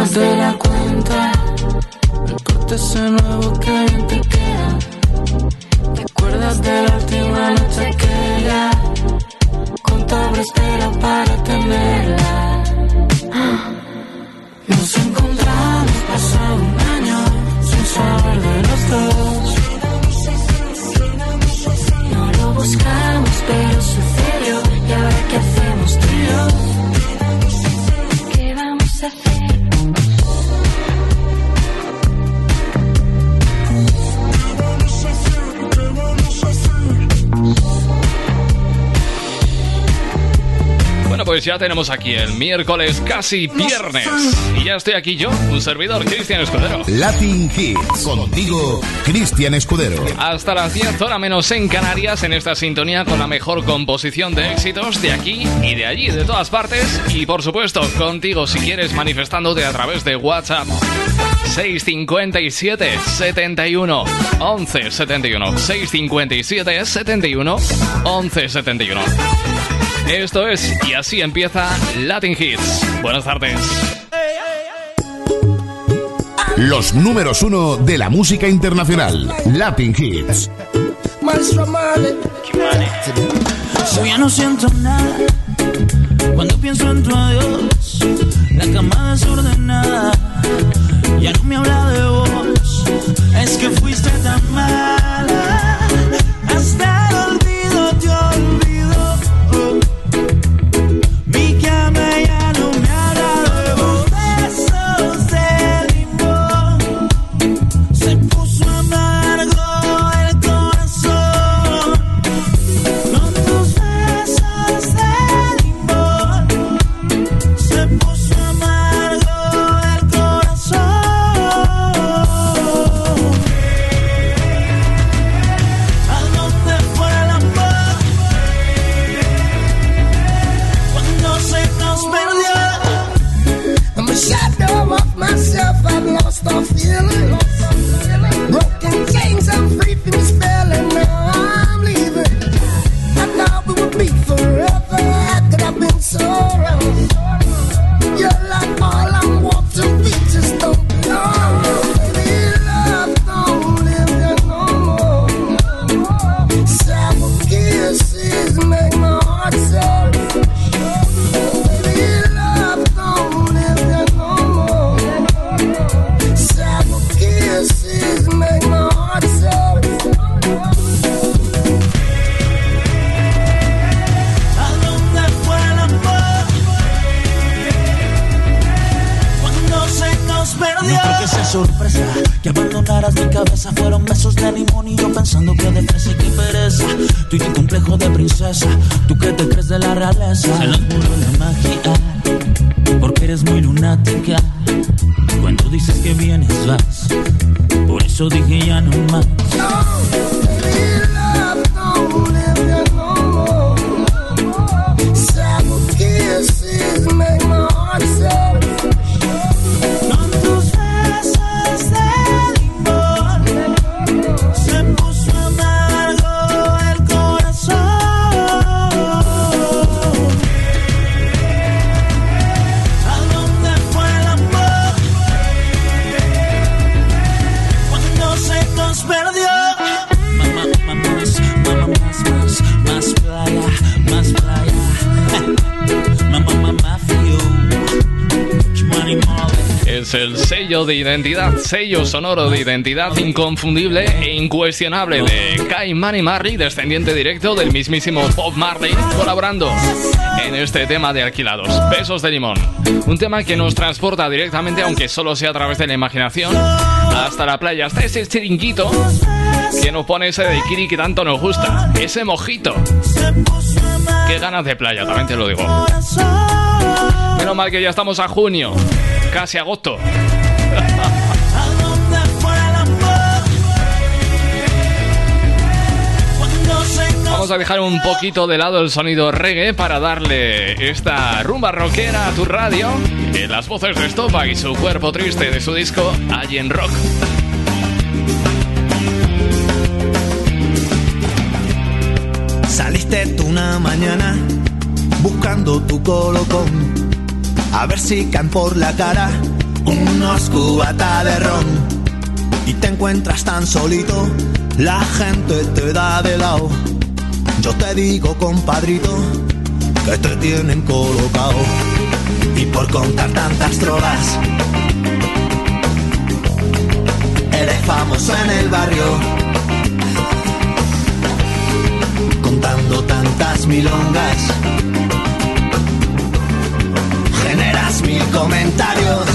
más de pues ya tenemos aquí el miércoles casi viernes. Y ya estoy aquí yo, un servidor, Cristian Escudero. Latin Hits. Contigo, Cristian Escudero. Hasta las 10 horas menos en Canarias, en esta sintonía con la mejor composición de éxitos de aquí y de allí, de todas partes. Y por supuesto, contigo si quieres manifestándote a través de WhatsApp. 657 71 11 71 657 71 11 71 Esto es Y así empieza Latin Hits. Buenas tardes. Los números uno de la música internacional. Latin Hits. Yo ya no siento nada cuando pienso en tu adiós. La cama desordenada ya no me habla de vos. Es que fuiste tan mala. Princesa. Tú que te crees de la realeza. Nos murió la magia. Porque eres muy lunática. Cuando dices que vienes, vas. Por eso dije ya no de identidad, sello sonoro de identidad inconfundible e incuestionable de Kai Mani Marley, descendiente directo del mismísimo Bob Marley, colaborando en este tema de alquilados, Besos de Limón. Un tema que nos transporta directamente, aunque solo sea a través de la imaginación, hasta la playa, hasta ese chiringuito que nos pone ese daiquiri que tanto nos gusta, ese mojito. Qué ganas de playa, también te lo digo. Menos mal que ya estamos a junio, casi agosto. Vamos a dejar un poquito de lado el sonido reggae para darle esta rumba rockera a tu radio en las voces de Stopa y su cuerpo triste de su disco Alien Rock. Saliste tú una mañana buscando tu colocón, a ver si caen por la cara unos cubatas de ron y te encuentras tan solito la gente te da de lado. Yo te digo, compadrito, que te tienen colocado. Y por contar tantas drogas, eres famoso en el barrio. Contando tantas milongas, generas mil comentarios.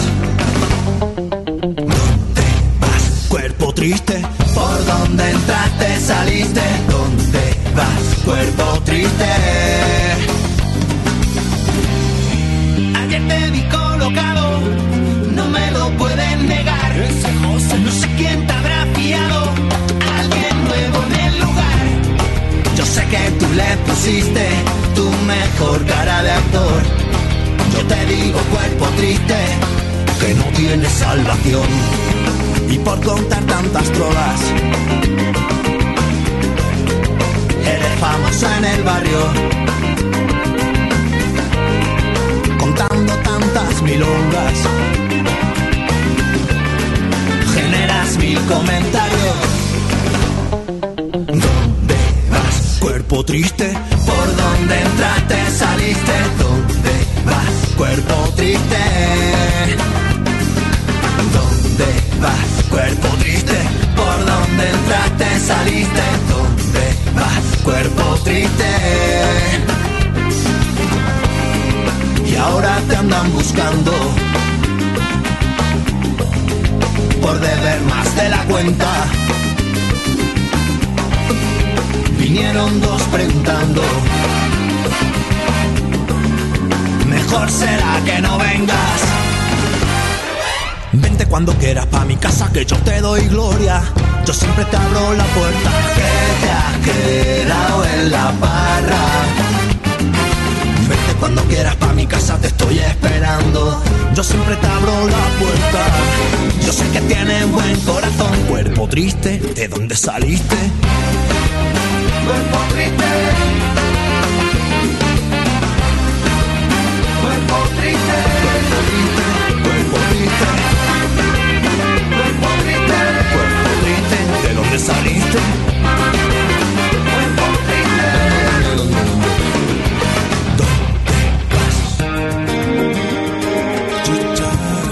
¿Dónde vas, cuerpo triste? Por donde entraste, saliste. ¿Dónde vas, cuerpo triste? Ayer te vi colocado, no me lo pueden negar. No sé quién te habrá fiado, alguien nuevo en el lugar. Yo sé que tú le pusiste tu mejor cara de actor. Yo te digo, cuerpo triste, que no tiene salvación y por contar tantas trolas. Eres famoso en el barrio, contando tantas milongas. Generas mil comentarios. ¿Dónde vas? Cuerpo triste. ¿Por dónde entraste, saliste? ¿Dónde vas? Cuerpo triste. ¿Dónde vas? Cuerpo triste, por donde entraste, saliste, ¿dónde? Cuerpo triste. Y ahora te andan buscando por deber más de la cuenta. Vinieron dos preguntando. Mejor será que no vengas. Vente cuando quieras pa' mi casa que yo te doy gloria. Yo siempre te abro la puerta que te has quedado en la barra. Vente cuando quieras pa' mi casa te estoy esperando. Yo siempre te abro la puerta. Yo sé que tienes buen corazón, cuerpo triste. ¿De dónde saliste? Cuerpo triste. Cuerpo triste. Cuerpo triste. Cuerpo triste.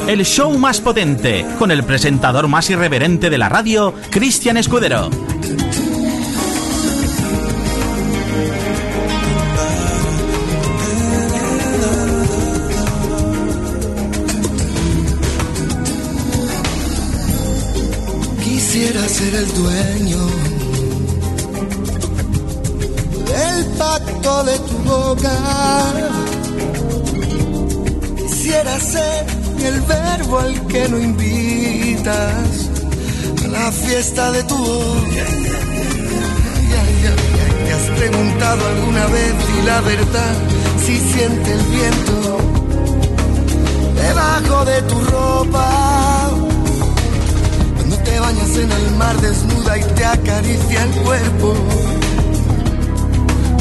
El show más potente, con el presentador más irreverente de la radio, Cristian Escudero. El dueño del pacto de tu boca. Quisiera ser el verbo al que no invitas a la fiesta de tu boca. ¿Te has preguntado alguna vez y la verdad si siente el viento debajo de tu ropa? En el mar desnuda y te acaricia el cuerpo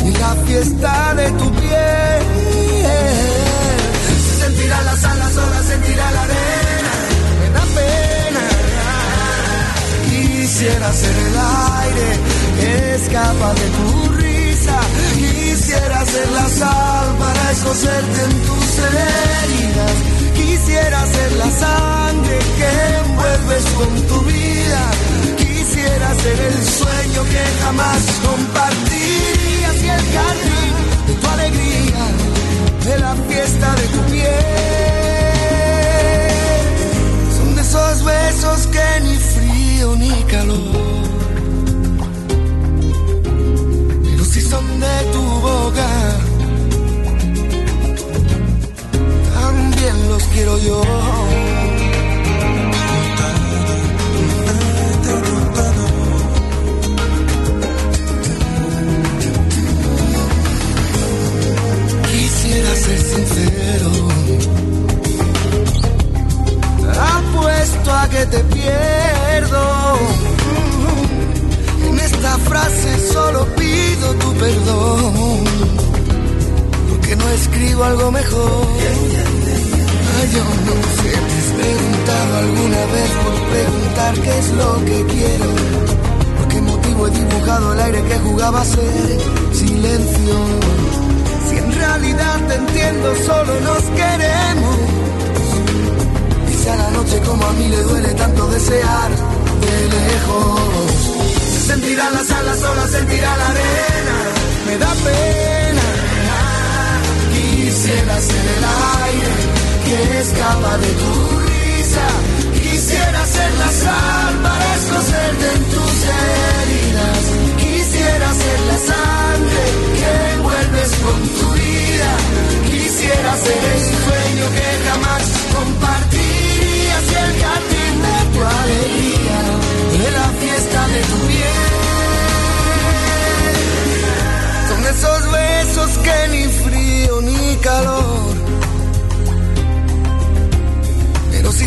y la fiesta de tu piel. Se sentirá las alas, sola sentirá la arena, me da pena. Quisiera ser el aire que escapa de tu risa. Quisiera ser la sal para escocerte en tus heridas. Quisiera ser la sangre que envuelves con tu vida. Quisiera ser el sueño que jamás compartirías y el jardín de tu alegría, de la fiesta de tu piel. Son de esos besos que ni frío ni calor. Pero si son de tu boca, también los quiero yo. Quisiera ser sincero. Apuesto a que te pierdo. En esta frase solo pido tu perdón. Porque no escribo algo mejor. Yo no sé, te has preguntado alguna vez por preguntar qué es lo que quiero. Por qué motivo he dibujado el aire que jugaba a ser silencio. Si en realidad te entiendo, solo nos queremos. Dice a la noche como a mí le duele tanto desear de lejos sentirá las alas, sola sentirá la arena. Me da pena. Quisiera ser el aire que escapa de tu risa. Quisiera ser la sal para escocerte en tus heridas. Quisiera ser la sangre que envuelves con tu vida. Quisiera ser el sueño que jamás compartirías y el jardín de tu alegría, de la fiesta de tu vida. esos besos que ni frío ni calor.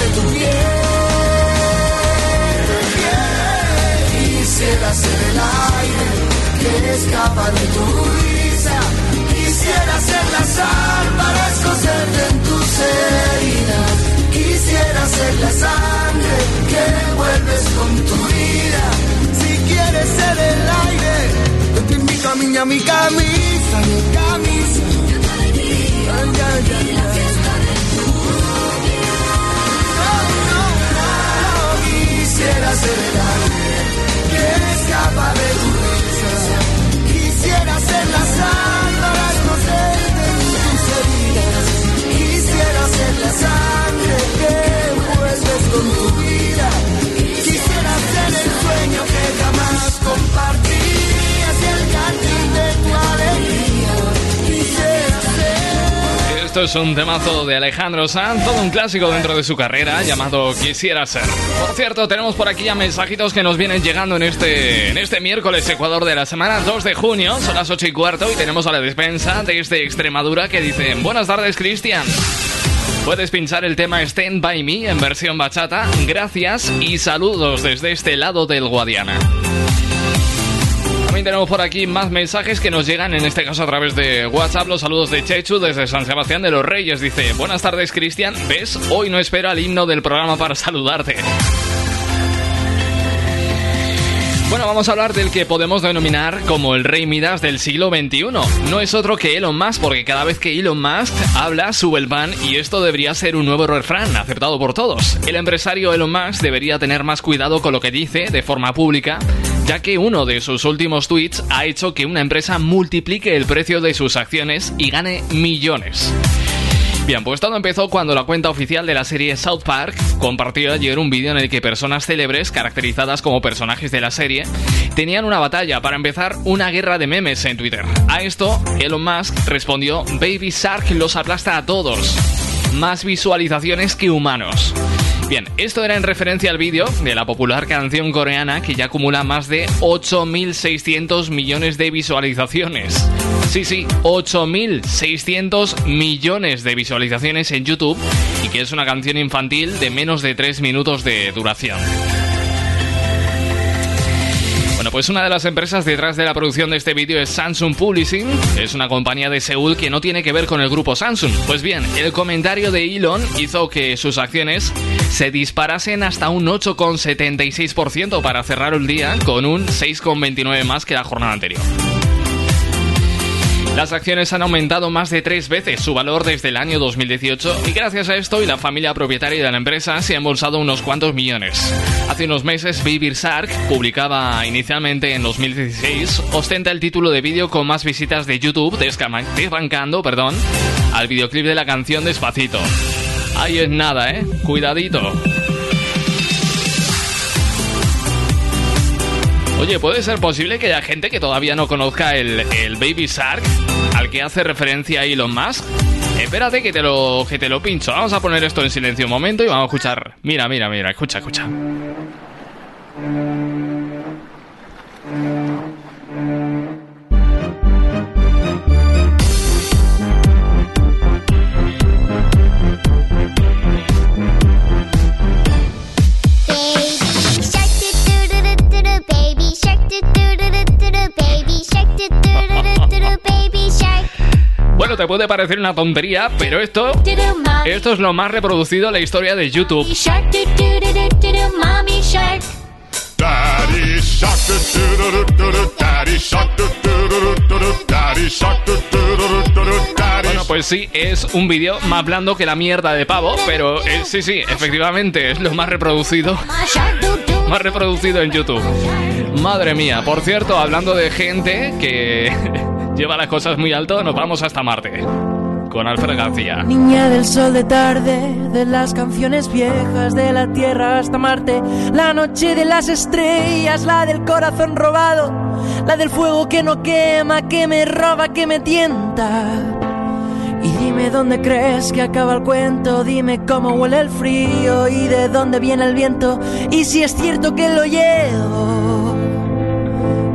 de tu piel. Quisiera ser el aire que escapa de tu risa. Quisiera ser la sal para escocerte en tus heridas. Quisiera ser la sangre que vuelves con tu vida quieres ser el aire, yo te invito a mí a mi camisa, mi camisa. Ay, ay, ay, quisiera ser el aire que de Esto es un temazo de Alejandro Sanz, todo un clásico dentro de su carrera llamado Quisiera ser. Por cierto, tenemos por aquí ya mensajitos que nos vienen llegando en este, en este miércoles Ecuador de la semana 2 de junio, son las 8 y cuarto y tenemos a la despensa desde Extremadura que dicen Buenas tardes Cristian. Puedes pinchar el tema Stand By Me en versión bachata. Gracias y saludos desde este lado del Guadiana. También tenemos por aquí más mensajes que nos llegan, en este caso a través de WhatsApp. Los saludos de Chechu desde San Sebastián de los Reyes. Dice, buenas tardes Cristian. ¿Ves? Hoy no espera el himno del programa para saludarte. Bueno, vamos a hablar del que podemos denominar como el rey Midas del siglo XXI. No es otro que Elon Musk, porque cada vez que Elon Musk habla, sube el pan y esto debería ser un nuevo refrán aceptado por todos. El empresario Elon Musk debería tener más cuidado con lo que dice de forma pública, ya que uno de sus últimos tweets ha hecho que una empresa multiplique el precio de sus acciones y gane millones. Bien, pues todo empezó cuando la cuenta oficial de la serie South Park compartió ayer un vídeo en el que personas célebres, caracterizadas como personajes de la serie, tenían una batalla, para empezar, una guerra de memes en Twitter. A esto, Elon Musk respondió, Baby Shark los aplasta a todos. Más visualizaciones que humanos. Bien, esto era en referencia al vídeo de la popular canción coreana que ya acumula más de 8.600 millones de visualizaciones. Sí, sí, 8.600 millones de visualizaciones en YouTube y que es una canción infantil de menos de 3 minutos de duración. Pues una de las empresas detrás de la producción de este vídeo es Samsung Publishing. Es una compañía de Seúl que no tiene que ver con el grupo Samsung. Pues bien, el comentario de Elon hizo que sus acciones se disparasen hasta un 8,76% para cerrar el día con un 6,29 más que la jornada anterior. Las acciones han aumentado más de tres veces su valor desde el año 2018 y gracias a esto y la familia propietaria de la empresa se ha embolsado unos cuantos millones. Hace unos meses, Baby Shark, publicaba inicialmente en 2016, ostenta el título de vídeo con más visitas de YouTube, desbancando perdón, al videoclip de la canción Despacito. Ahí es nada, ¿eh? Cuidadito. Oye, ¿puede ser posible que haya gente que todavía no conozca el, el Baby Shark al que hace referencia Elon Musk? Espérate que te lo que te lo pincho. Vamos a poner esto en silencio un momento y vamos a escuchar. Mira, mira, mira, escucha, escucha. Bueno, te puede parecer una tontería, pero esto, esto es lo más reproducido en la historia de YouTube. Bueno, pues sí, es un vídeo más blando que la mierda de pavo, pero eh, sí, sí, efectivamente es lo más reproducido. Más reproducido en YouTube. Madre mía, por cierto, hablando de gente que lleva las cosas muy alto, nos vamos hasta Marte. Con Alfred García. Niña del sol de tarde, de las canciones viejas, de la tierra hasta Marte, la noche de las estrellas, la del corazón robado, la del fuego que no quema, que me roba, que me tienta. Dime dónde crees que acaba el cuento, dime cómo huele el frío y de dónde viene el viento, y si es cierto que lo llevo,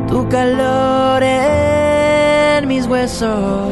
tu calor en mis huesos.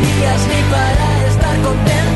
Días ni para estar contento.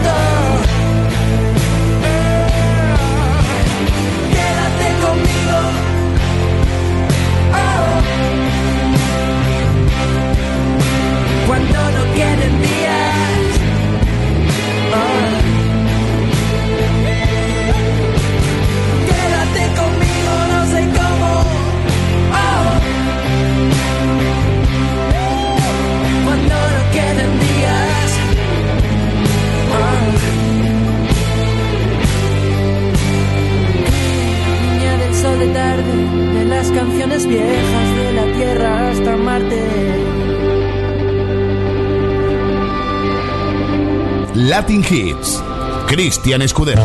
Niña del sol de tarde, de las canciones viejas, de la tierra hasta Marte. Latin Hits. Cristian Escudero.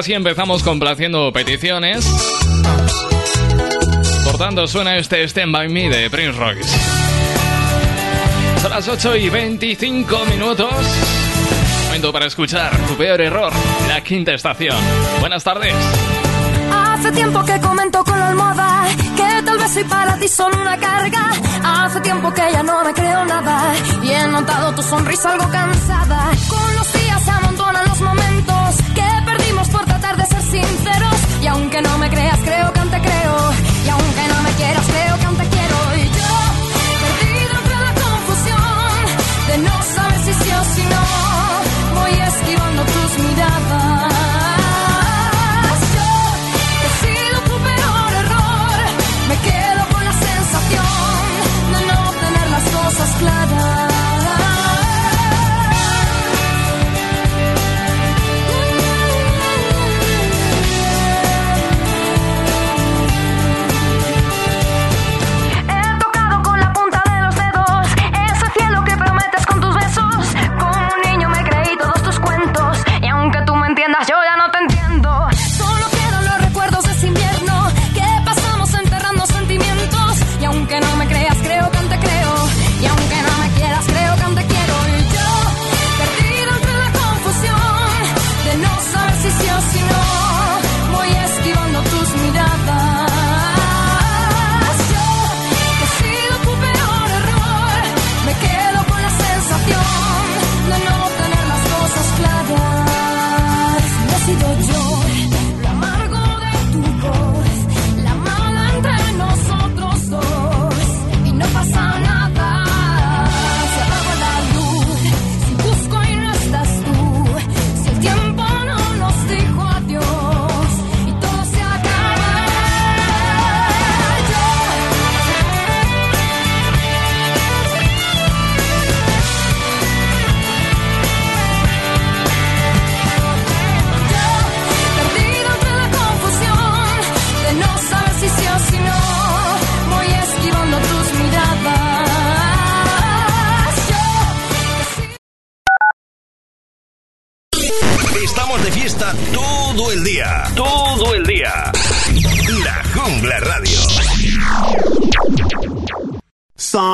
Así empezamos complaciendo peticiones. Por tanto, suena este Stand By Me de Prince Royce. Son las 8 y 25 minutos. Momento para escuchar tu peor error, la quinta estación. Buenas tardes. Hace tiempo que comento con la almohada que tal vez soy para ti solo una carga. Hace tiempo que ya no me creo nada y he notado tu sonrisa algo cansada. Con aunque no me creas, creo que te creo.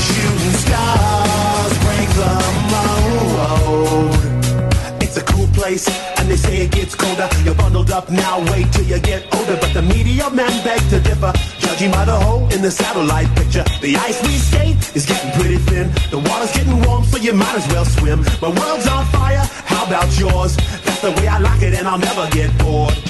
Shooting stars break the mold. It's a cool place, and they say it gets colder. You're bundled up now, wait till you get older. But the media men beg to differ, judging by the hole in the satellite picture. The ice we skate is getting pretty thin. The water's getting warm, so you might as well swim. My world's on fire, how about yours? That's the way I like it, and I'll never get bored.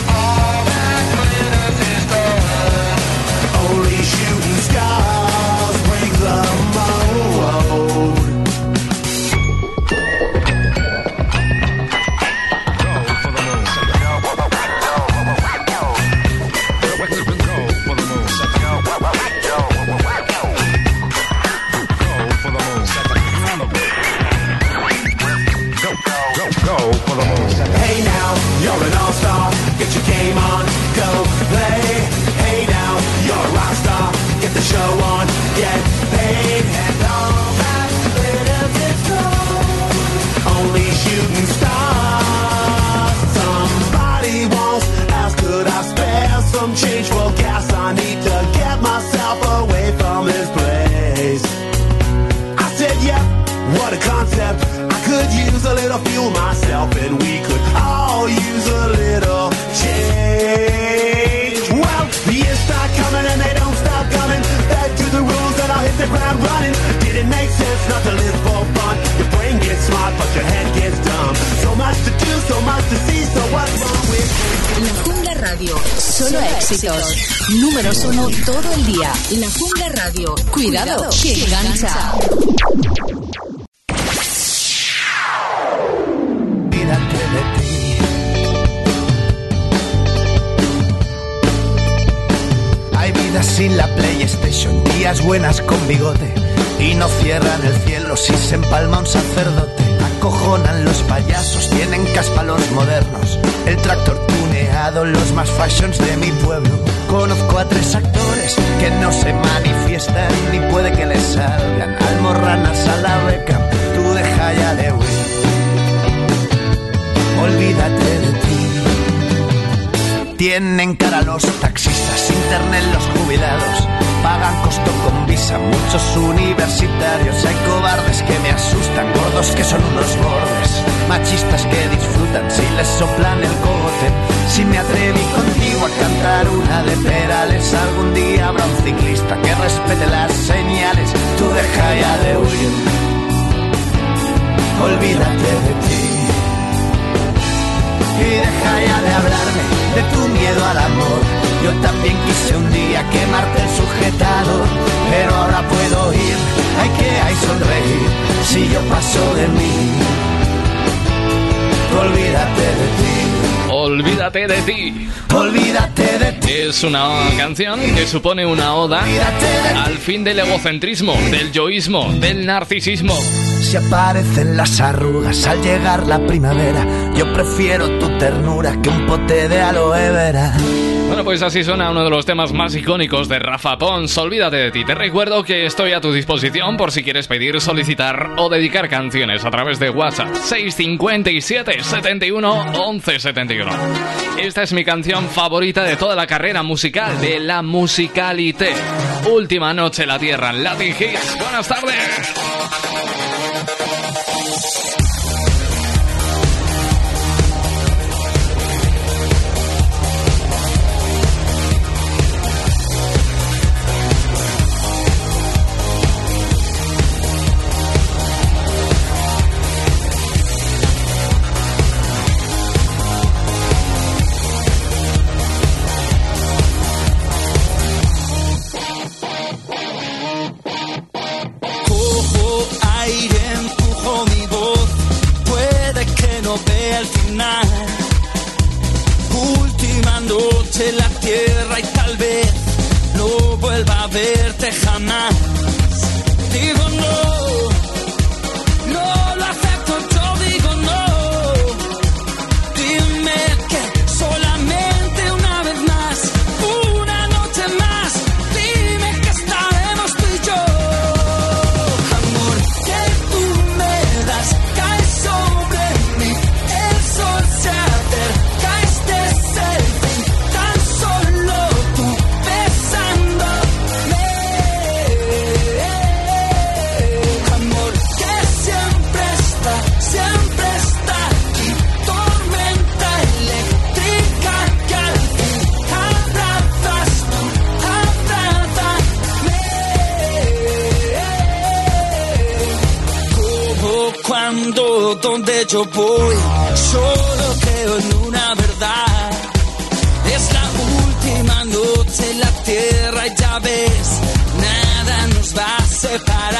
Get your game on, go. Get your éxitos. Números uno todo el día. La Jungla Radio. Cuidado, que engancha. Sin la PlayStation, días buenas con bigote. Y no cierran el cielo si se empalma un sacerdote. Acojonan los payasos, tienen caspa los modernos. El tractor tuneado, los más fashions de mi pueblo. Conozco a tres actores que no se manifiestan ni puede que les salgan almorranas a la beca. Tú deja ya de huir. Olvídate de ti. Tienen cara los taxistas, internet los jubilados. Pagan costo con visa muchos universitarios. Hay cobardes que me asustan, gordos que son unos bordes. Machistas que disfrutan si les soplan el cogote. Si me atreví contigo a cantar una de Perales, algún día habrá un ciclista que respete las señales. Tú deja ya de huir. Olvídate de ti y deja ya de hablarme de tu miedo al amor. Yo también quise un día quemarte el sujetado, pero ahora puedo ir, hay que hay sonreír, si yo paso de mí. Olvídate de ti. Olvídate de ti. Olvídate de ti. Es una canción que supone una oda al fin del egocentrismo, del yoísmo, del narcisismo. Si aparecen las arrugas al llegar la primavera, yo prefiero tu ternura que un pote de aloe vera. Bueno, pues así suena uno de los temas más icónicos de Rafa Pons. Olvídate de ti. Te recuerdo que estoy a tu disposición por si quieres pedir, solicitar o dedicar canciones a través de WhatsApp 657 71 11 71. Esta es mi canción favorita de toda la carrera musical de la musicalité. Última noche en la tierra, Latin Hits. Buenas tardes. Verte yo voy, solo creo en una verdad. Es la última noche en la tierra y ya ves, nada nos va a separar.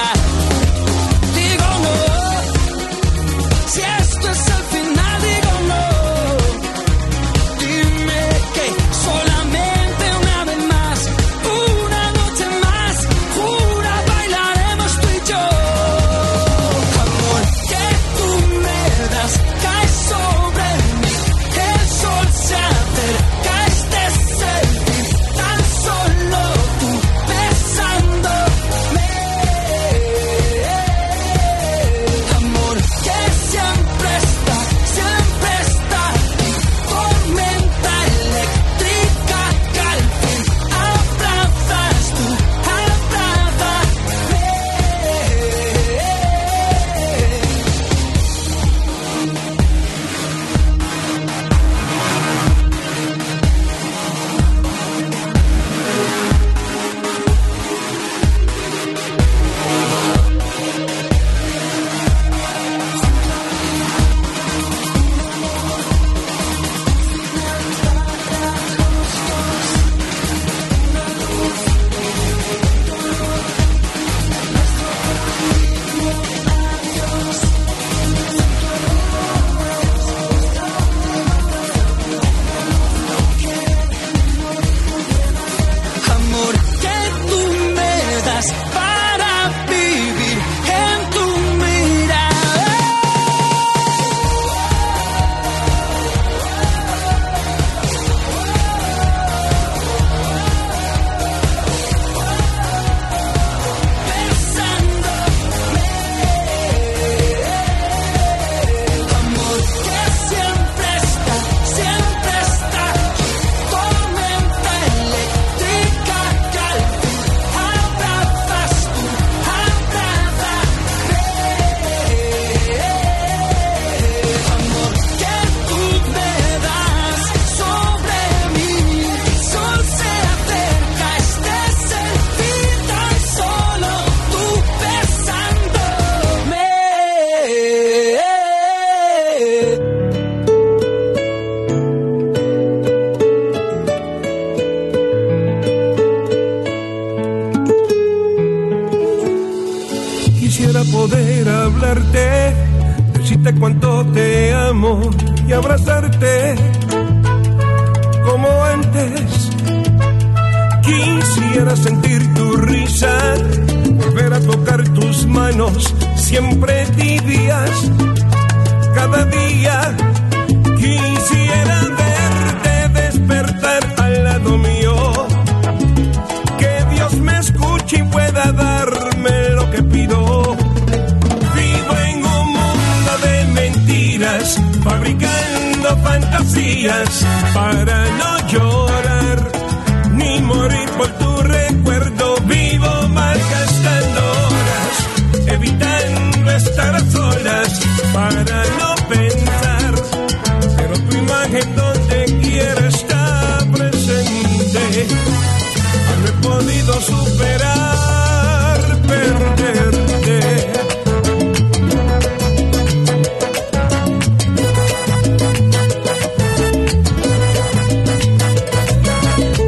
Podido superar perderte.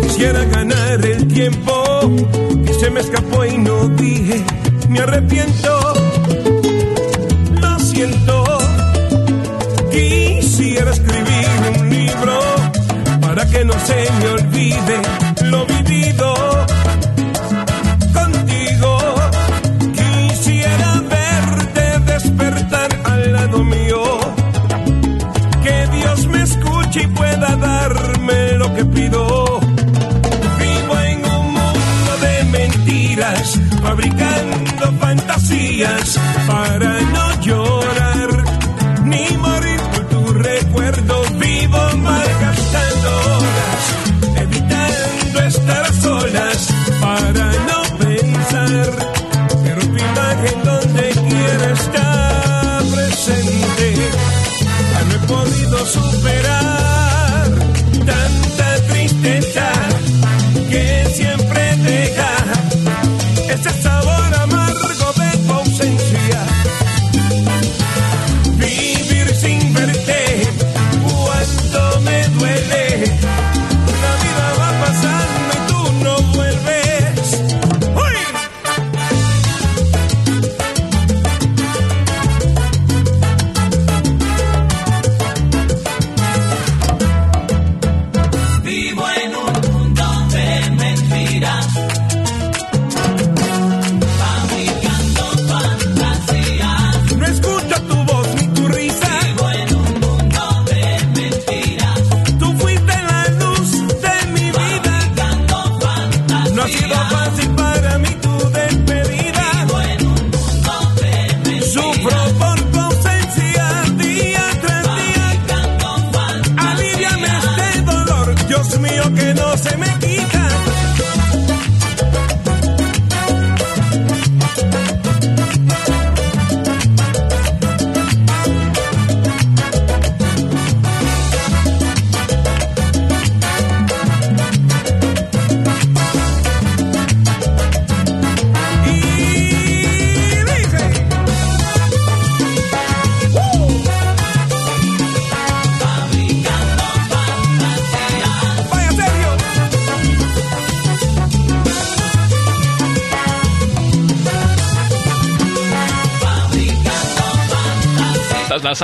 Quisiera ganar el tiempo que se me escapó y no dije. Me arrepiento, lo siento. Quisiera escribir un libro para que no se me olvide lo vivido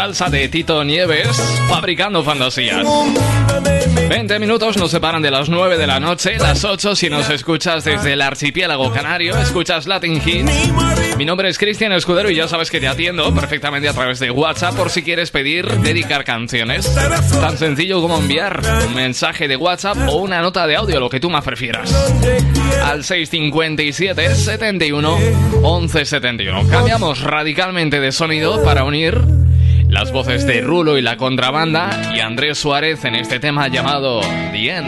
salsa de Tito Nieves, fabricando fantasías. 20 minutos nos separan de las 9 de la noche, las 8 si nos escuchas desde el archipiélago canario, escuchas Latin Hits. Mi nombre es Cristian Escudero y ya sabes que te atiendo perfectamente a través de WhatsApp por si quieres pedir, dedicar canciones. Tan sencillo como enviar un mensaje de WhatsApp o una nota de audio, lo que tú más prefieras. Al 657 71 11 71. Cambiamos radicalmente de sonido para unir las voces de Rulo y la contrabanda y Andrés Suárez en este tema llamado The End.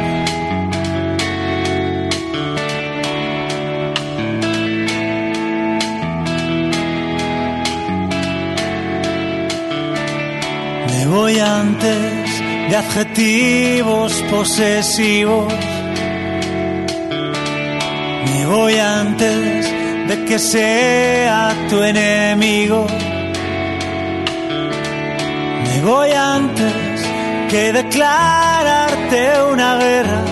Me voy antes de adjetivos posesivos. Me voy antes de que sea tu enemigo. Voy antes que declararte una guerra.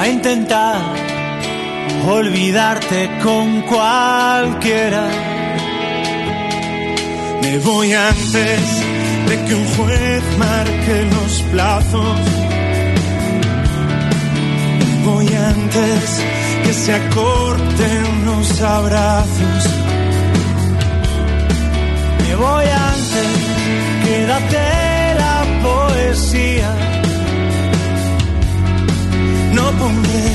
A intentar olvidarte con cualquiera. Me voy antes de que un juez marque los plazos. Me voy antes que se acorten los abrazos. Voy antes, quédate la poesía. No pondré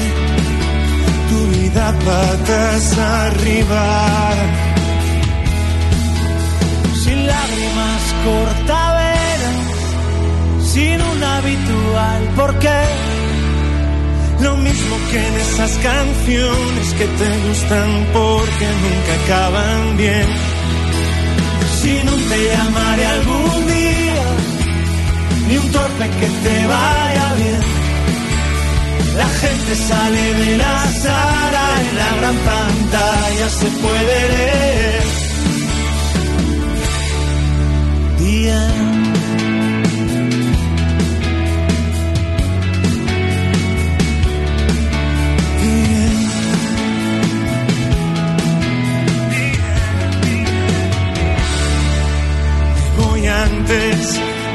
tu vida patas arriba. Sin lágrimas cortaveras, sin un habitual porqué. Lo mismo que en esas canciones que te gustan porque nunca acaban bien. Si no te llamaré algún día, ni un torpe que te vaya bien. La gente sale de la sala, en la gran pantalla se puede leer.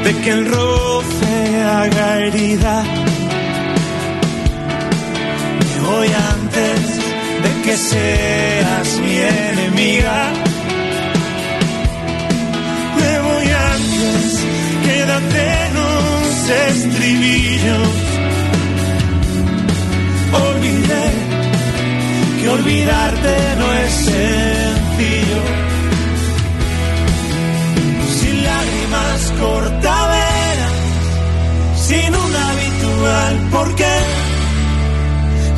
De que el roce haga herida voy antes de que seas mi enemiga. Me voy antes, quédate en los estribillos. Olvidé que olvidarte no es sencillo. Sin lágrimas cortaveras, sin un habitual porqué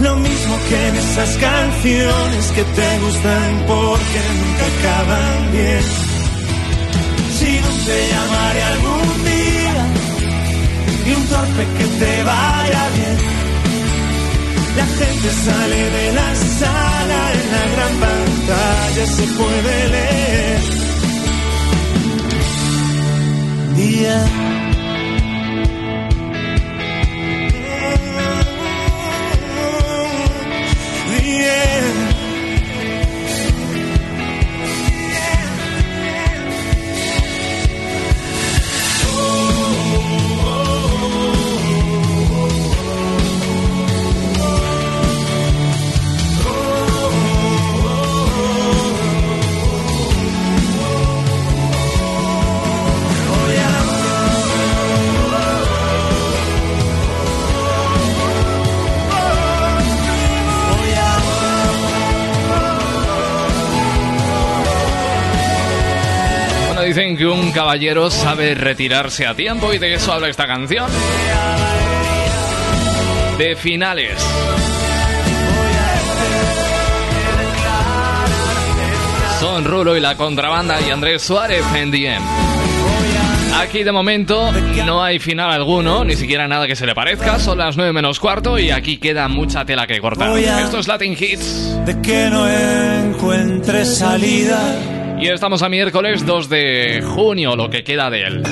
lo mismo que en esas canciones que te gustan porque nunca acaban bien. Si no te llamaré algún día y un torpe que te vaya bien. La gente sale de la sala, en la gran pantalla se puede leer. Día dicen que un caballero sabe retirarse a tiempo y de eso habla esta canción. De finales. Son Rulo y la contrabanda y Andrés Suárez en DM. Aquí de momento no hay final alguno, ni siquiera nada que se le parezca. Son las 9 menos cuarto y aquí queda mucha tela que cortar. Esto es Latin Hits. De que no encuentre salida y estamos a miércoles 2 de junio, lo que queda de él.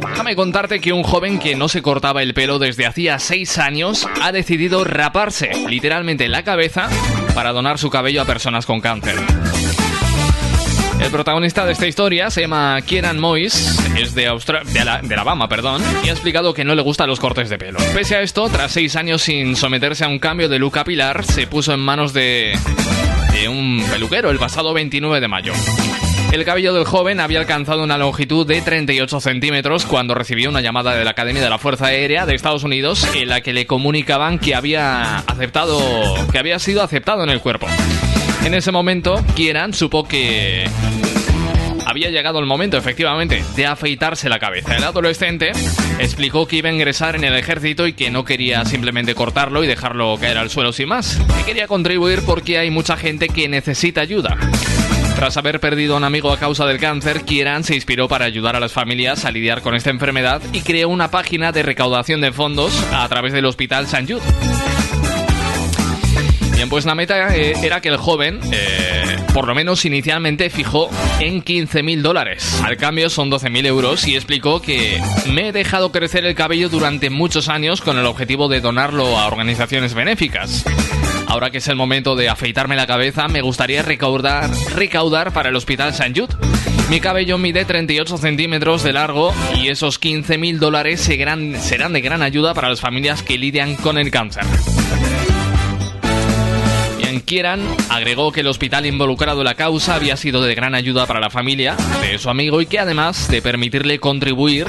Déjame contarte que un joven que no se cortaba el pelo desde hacía 6 años ha decidido raparse literalmente la cabeza para donar su cabello a personas con cáncer. El protagonista de esta historia se llama Kieran Moyes, es de, de, Alabama, perdón, y ha explicado que no le gustan los cortes de pelo. Pese a esto, tras seis años sin someterse a un cambio de look capilar, se puso en manos de, de un peluquero el pasado 29 de mayo. El cabello del joven había alcanzado una longitud de 38 centímetros cuando recibió una llamada de la Academia de la Fuerza Aérea de Estados Unidos en la que le comunicaban que había aceptado, que había sido aceptado en el cuerpo. En ese momento, Kieran supo que había llegado el momento, efectivamente, de afeitarse la cabeza. El adolescente explicó que iba a ingresar en el ejército y que no quería simplemente cortarlo y dejarlo caer al suelo sin más, que quería contribuir porque hay mucha gente que necesita ayuda. Tras haber perdido a un amigo a causa del cáncer, Kieran se inspiró para ayudar a las familias a lidiar con esta enfermedad y creó una página de recaudación de fondos a través del Hospital St. Jude. Bien, pues la meta eh, era que el joven, eh, por lo menos inicialmente, fijó en 15.000 dólares. Al cambio son 12.000 euros y explicó que me he dejado crecer el cabello durante muchos años con el objetivo de donarlo a organizaciones benéficas. Ahora que es el momento de afeitarme la cabeza, me gustaría recaudar, recaudar para el Hospital St. Jude. Mi cabello mide 38 centímetros de largo y esos 15 mil dólares serán, serán de gran ayuda para las familias que lidian con el cáncer. Ian Kieran agregó que el hospital involucrado en la causa había sido de gran ayuda para la familia de su amigo y que además de permitirle contribuir,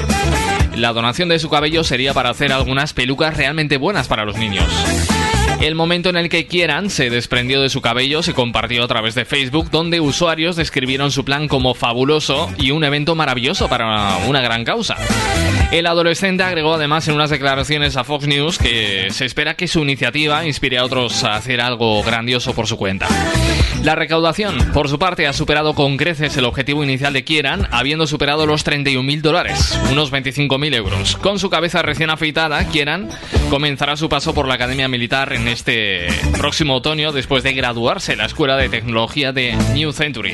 la donación de su cabello sería para hacer algunas pelucas realmente buenas para los niños. El momento en el que quieran se desprendió de su cabello se compartió a través de Facebook, donde usuarios describieron su plan como fabuloso y un evento maravilloso para una gran causa. El adolescente agregó además en unas declaraciones a Fox News que se espera que su iniciativa inspire a otros a hacer algo grandioso por su cuenta. La recaudación, por su parte, ha superado con creces el objetivo inicial de Kieran, habiendo superado los 31.000 dólares, unos 25.000 euros. Con su cabeza recién afeitada, Kieran comenzará su paso por la Academia Militar en este próximo otoño después de graduarse en la Escuela de Tecnología de New Century.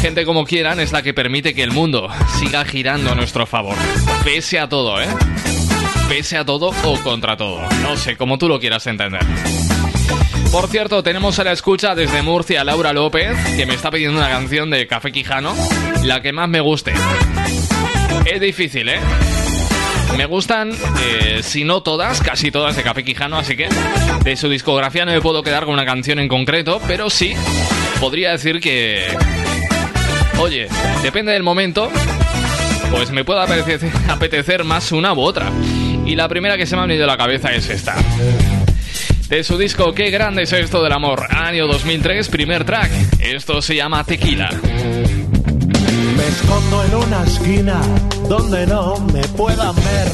Gente como quieran es la que permite que el mundo siga girando a nuestro favor. Pese a todo, ¿eh? Pese a todo o contra todo. No sé, como tú lo quieras entender. Por cierto, tenemos a la escucha desde Murcia Laura López, que me está pidiendo una canción de Café Quijano, la que más me guste. Es difícil, ¿eh? Me gustan, eh, si no todas, casi todas de Café Quijano, así que de su discografía no me puedo quedar con una canción en concreto, pero sí podría decir que... Oye, depende del momento, pues me puede apetecer, apetecer más una u otra. Y la primera que se me ha venido a la cabeza es esta. De su disco Qué grande es esto del amor, año 2003, primer track. Esto se llama Tequila. Me escondo en una esquina donde no me puedan ver.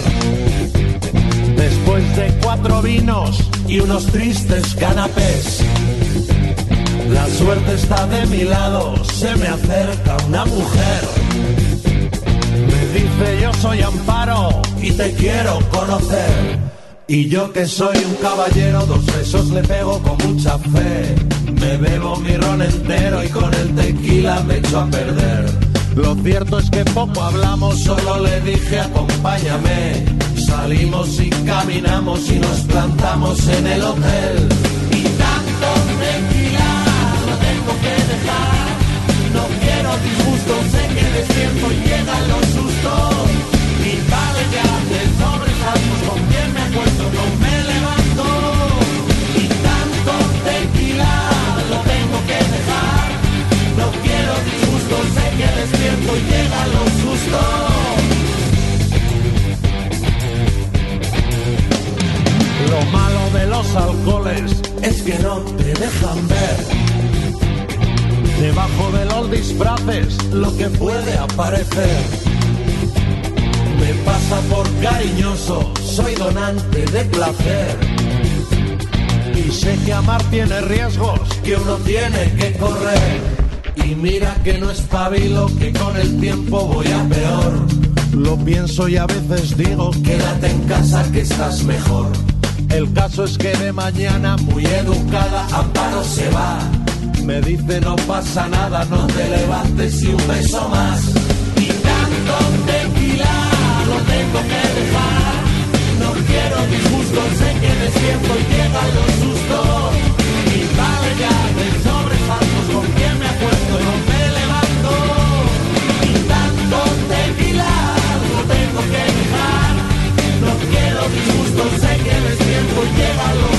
Después de cuatro vinos y unos tristes canapés. La suerte está de mi lado, se me acerca una mujer. Me dice yo soy Amparo y te quiero conocer. Y yo que soy un caballero, dos besos le pego con mucha fe. Me bebo mi ron entero y con el tequila me echo a perder. Lo cierto es que poco hablamos, solo le dije acompáñame. Salimos y caminamos y nos plantamos en el hotel. Y tanto tequila lo tengo que dejar. No quiero disgustos, sé que despierto y llegan los sustos. Lo malo de los alcoholes es que no te dejan ver. Debajo de los disfraces lo que puede aparecer. Me pasa por cariñoso, soy donante de placer. Y sé que amar tiene riesgos que uno tiene que correr. Y mira que no espabilo, que con el tiempo voy a peor. Lo pienso y a veces digo, quédate en casa que estás mejor. El caso es que de mañana, muy educada, Amparo se va. Me dice no pasa nada, no te levantes y un beso más. Y tanto tequila lo tengo que dejar. No quiero disgustos, sé que despierto y llegan los sustos. Y vale ya de disgustos, sé que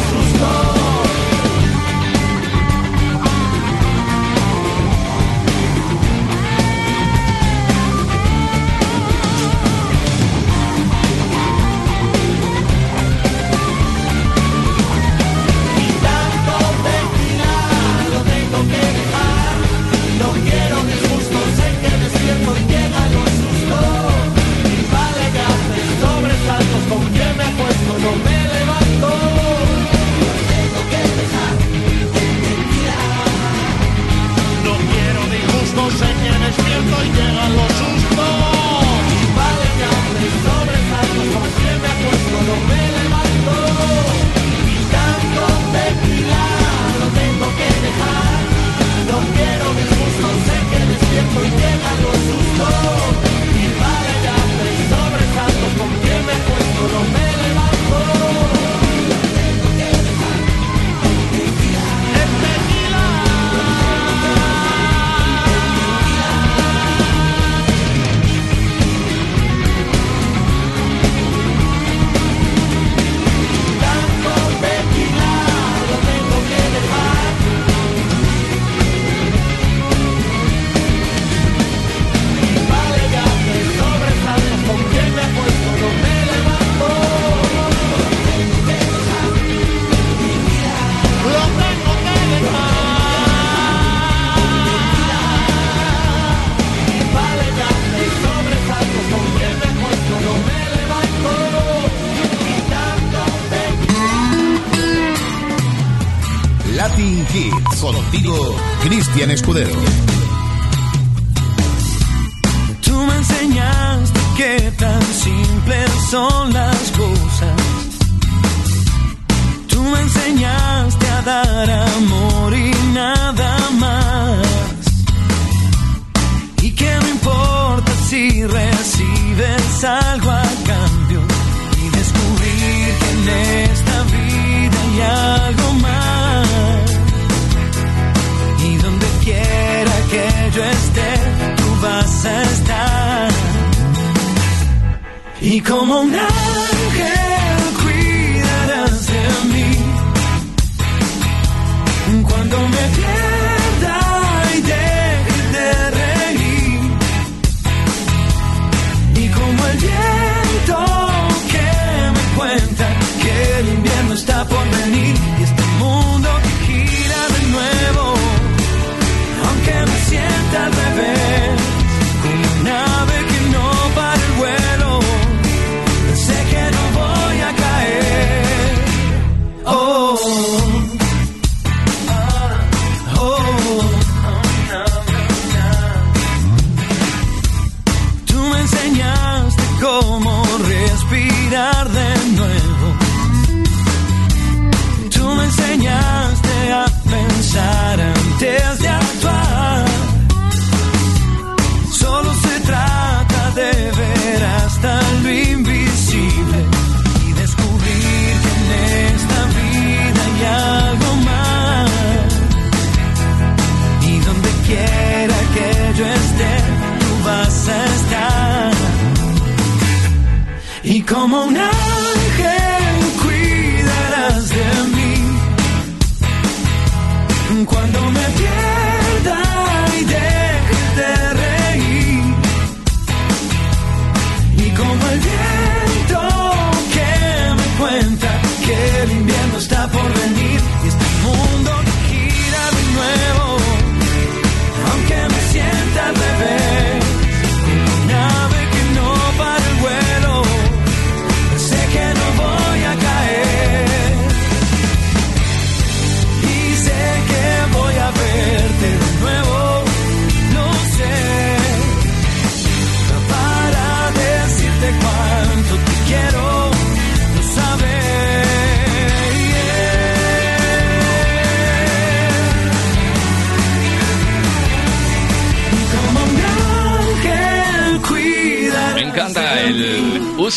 llegan los sustos. Vale que aún me sobresalto, porque me acuesto, no me levanto. Y tanto tequila lo tengo que dejar. No quiero disgustos, sé que despierto y llegan los sustos.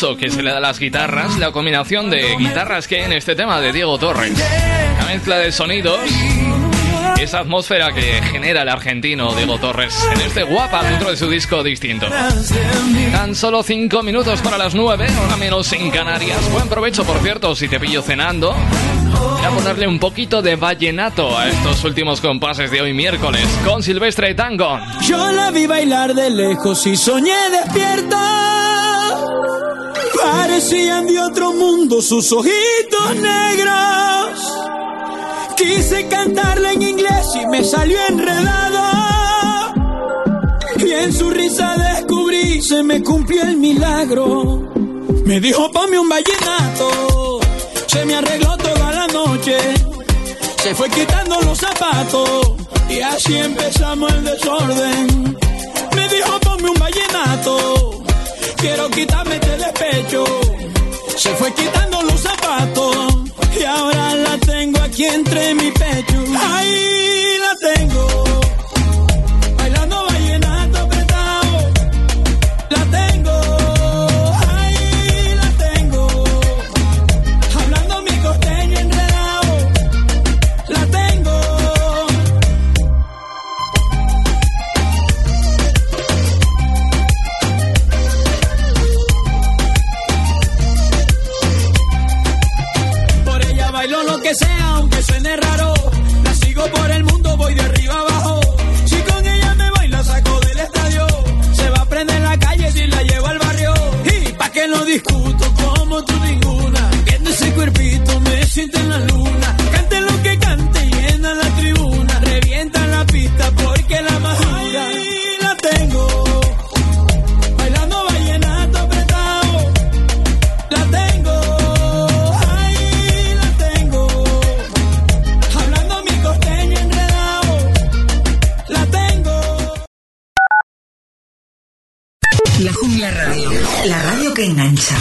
Que se le da a las guitarras, la combinación de guitarras que hay en este tema de Diego Torres. La mezcla de sonidos, esa atmósfera que genera el argentino Diego Torres en este guapa dentro de su disco distinto. Tan solo 5 minutos para las 9, hora menos en Canarias. Buen provecho, por cierto, si te pillo cenando. Voy a ponerle un poquito de vallenato a estos últimos compases de hoy miércoles con Silvestre Tango. Yo la vi bailar de lejos y soñé despierta. Parecían de otro mundo sus ojitos negros. Quise cantarla en inglés y me salió enredado. Y en su risa descubrí, se me cumplió el milagro. Me dijo, ponme un vallenato. Se me arregló toda la noche. Se fue quitando los zapatos. Y así empezamos el desorden. Me dijo, ponme un vallenato. Quiero quitarme este despecho. Se fue quitando los zapatos. Y ahora la tengo aquí entre mi pecho. Ahí la tengo. siente en la luna. Cante lo que cante, llena la tribuna. Revienta la pista porque la más Ahí la tengo. Bailando vallenato apretado. La tengo. Ahí la tengo. Hablando mi costeño enredado. La tengo. La Jungla Radio. La radio que engancha.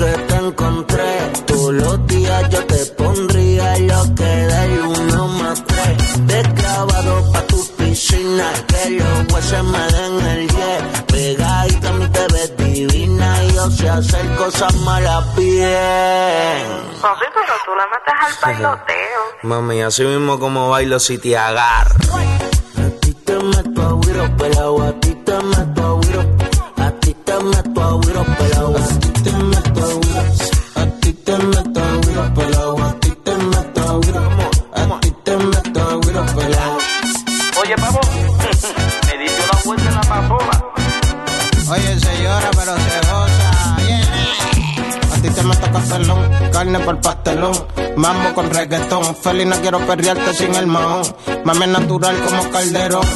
que te encontré. Todos los días yo te pondría lo que del uno más tres. Desclavado pa' tu piscina, que los jueces me den el 10. Pegadita a mí te ves divina y yo sé hacer cosas malas bien. No, sí, pero tú la metes al bailoteo. Mami, así mismo como bailo si te agarro. A ti te meto por pastelón. Mambo con reggaetón. Feliz no quiero perrearte sin el mahón. Mame natural como calderón.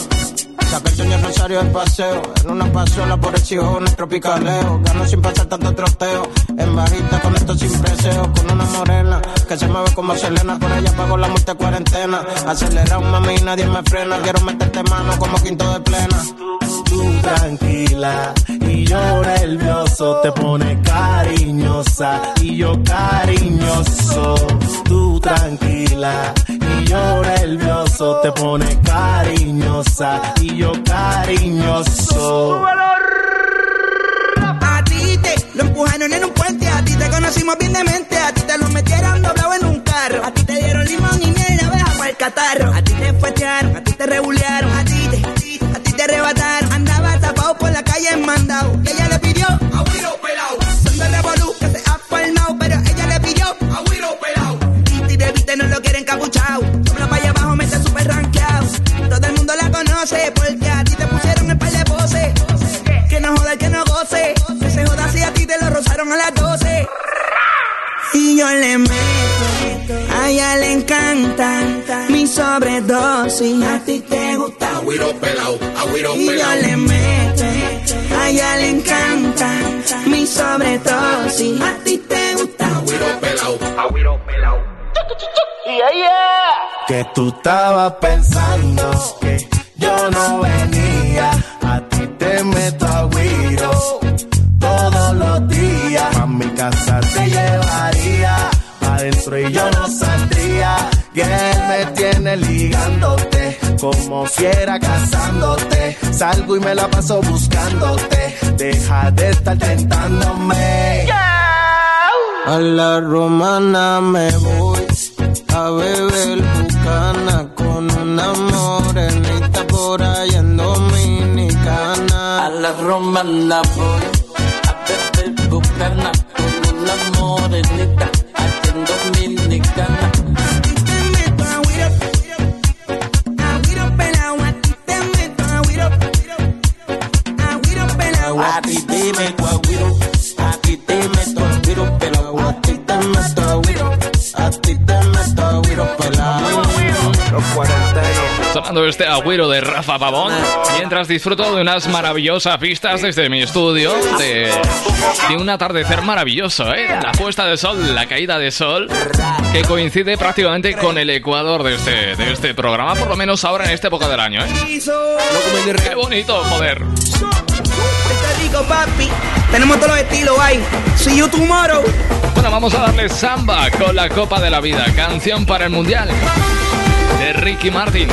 Saca el sueño Rosario de paseo. En una pasola por el chijones tropicaleo. Gano sin pasar tanto troteo. En bajita con esto sin preseo. Con una morena que se mueve como Selena. Por ella pago la muerte cuarentena. Acelera un mami nadie me frena. Quiero meterte mano como quinto de plena. Tú tranquila y yo nervioso te pone cariñosa y yo cariñoso. Tú tranquila y yo nervioso te pone cariñosa y yo cariñoso. A ti te lo empujaron en un puente, a ti te conocimos bien de mente, a ti te lo metieron doblado en un carro, a ti te dieron limón y miel y abeja para el catarro, a ti te fuetearon, mandado, ella le pidió agüiro pelao, son de revolú que se ha formado, pero ella le pidió agüiro pelao, y de viste no lo quieren encapuchado, dobla para allá abajo mete super rankeado, todo el mundo la conoce, porque a ti te pusieron el par de poses, que no joda que no goce, que se joda si a ti te lo rozaron a las 12. Y yo le meto, a ella le encanta mi sobredosis. A ti te gusta Agüiro pelao, agüiro y yo pelao. le meto, a ella le encanta mi sobredosis. A ti te gusta Agüiro pelao, agüiro pelao. Que tú estabas pensando que yo no venía. A ti te meto a guiro todos los días. A mi casa te llevaría. Adentro y yo no saldría. Que él me tiene ligándote. Como fiera cazándote. Salgo y me la paso buscándote. Deja de estar tentándome. A la romana me voy a beber bucana con una morenita por allá en Dominicana. A la romana voy a beber bucana con una morenita Sonando este agüero de Rafa Pavón mientras disfruto de unas maravillosas vistas desde mi estudio de, de un atardecer maravilloso, ¿eh? La puesta de sol, la caída de sol que coincide prácticamente con el ecuador de este, de este programa, por lo menos ahora en esta época del año, ¿eh? Qué bonito, joder. Papi, tenemos todos los estilos ahí. See you tomorrow. Bueno, vamos a darle samba con la Copa de la Vida, canción para el Mundial de Ricky Martin.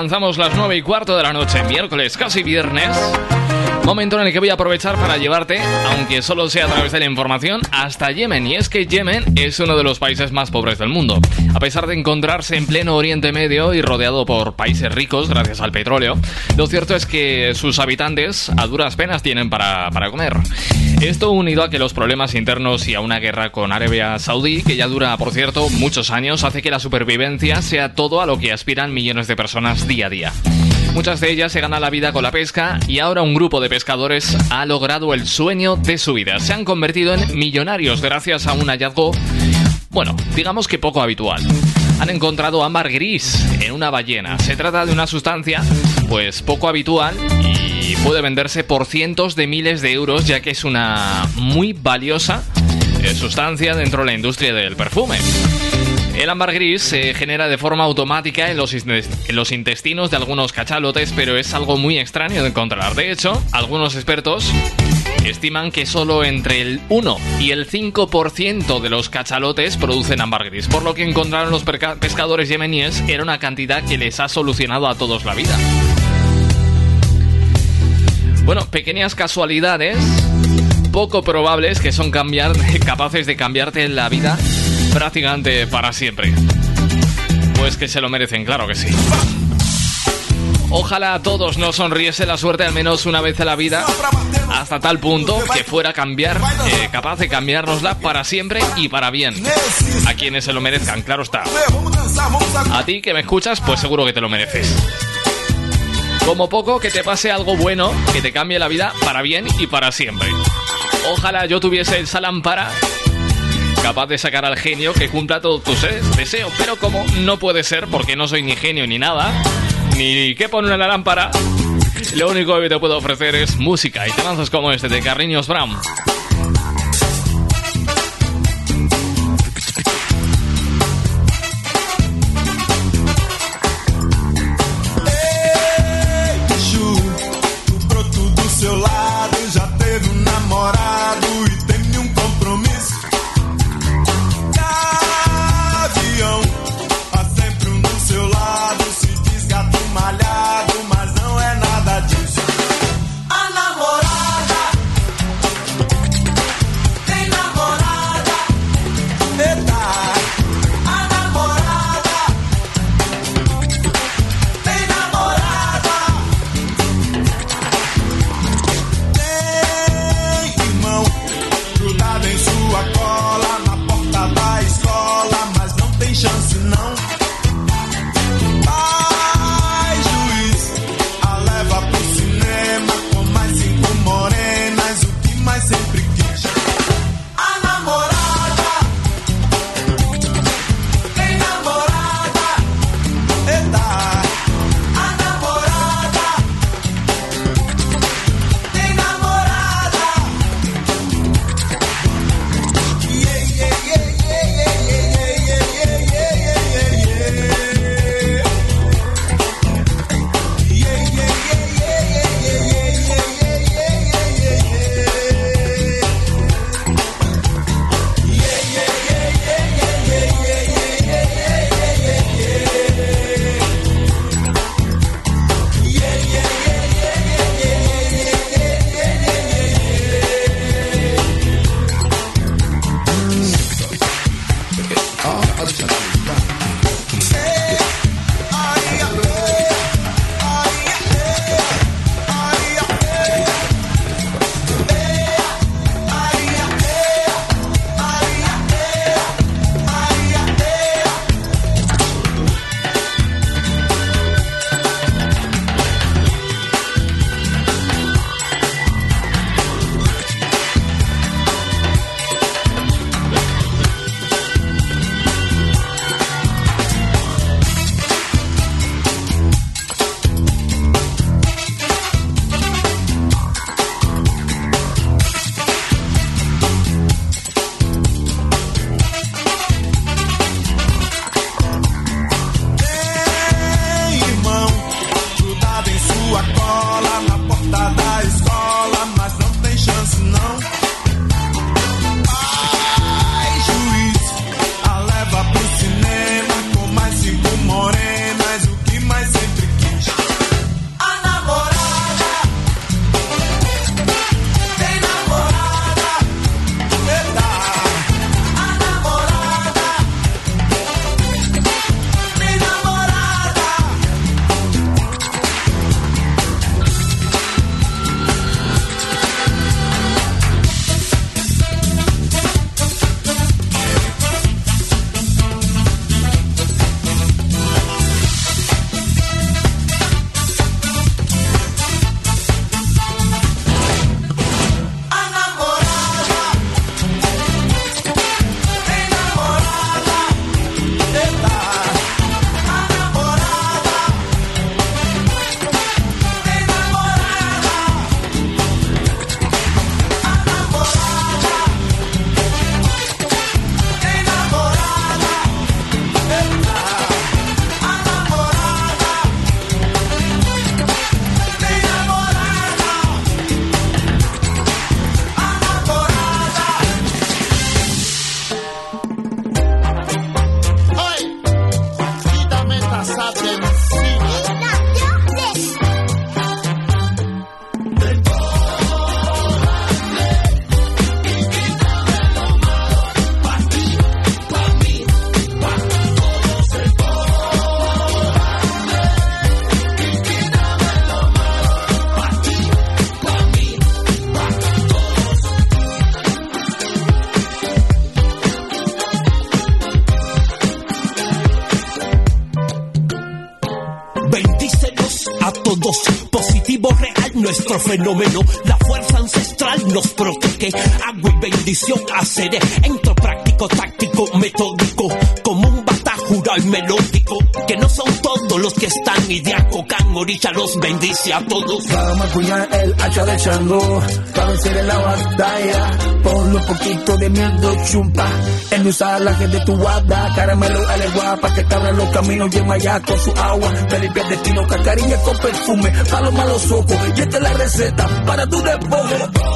Alcanzamos las 9 y cuarto de la noche, miércoles, casi viernes. Momento en el que voy a aprovechar para llevarte, aunque solo sea a través de la información, hasta Yemen. Y es que Yemen es uno de los países más pobres del mundo. A pesar de encontrarse en pleno Oriente Medio y rodeado por países ricos gracias al petróleo, lo cierto es que sus habitantes a duras penas tienen para, para comer. Esto unido a que los problemas internos y a una guerra con Arabia Saudí, que ya dura, por cierto, muchos años, hace que la supervivencia sea todo a lo que aspiran millones de personas día a día. Muchas de ellas se ganan la vida con la pesca y ahora un grupo de pescadores ha logrado el sueño de su vida. Se han convertido en millonarios gracias a un hallazgo, bueno, digamos que poco habitual. Han encontrado ámbar gris en una ballena. Se trata de una sustancia, pues poco habitual puede venderse por cientos de miles de euros ya que es una muy valiosa eh, sustancia dentro de la industria del perfume. El ámbar gris se genera de forma automática en los, en los, intestinos de algunos cachalotes, pero es algo muy extraño de encontrar. De hecho, algunos expertos estiman que solo entre el 1 y el 5% de los cachalotes producen ámbar gris, por lo que encontraron los pescadores yemeníes era una cantidad que les ha solucionado a todos la vida. Bueno, pequeñas casualidades poco probables que son cambiar, capaces de cambiarte la vida prácticamente para siempre. Pues que se lo merecen, claro que sí. Ojalá a todos nos sonriese la suerte al menos una vez en la vida, hasta tal punto que fuera cambiar, eh, capaz de cambiárnosla para siempre y para bien. A quienes se lo merezcan, claro está. A ti que me escuchas, pues seguro que te lo mereces. Como poco que te pase algo bueno, que te cambie la vida para bien y para siempre. Ojalá yo tuviese esa lámpara capaz de sacar al genio que cumpla todos tus deseos. Pero como no puede ser, porque no soy ni genio ni nada, ni que poner en la lámpara, lo único que te puedo ofrecer es música y te lanzas como este de Carriños Brown. Fenómeno. La fuerza ancestral nos protege. Agua y bendición haceré. Orilla los bendice a todos. Vamos a cuñar el hacha de Chango. Para vencer en la batalla. Ponlo un poquito de miedo chumpa. En la gente de tu guarda. Caramelo a la guapa que te abran los caminos. Lleva ya con su agua. Felipe destino, cacariña con perfume. Pa' los malos ojos. Y esta es la receta para tu despojo.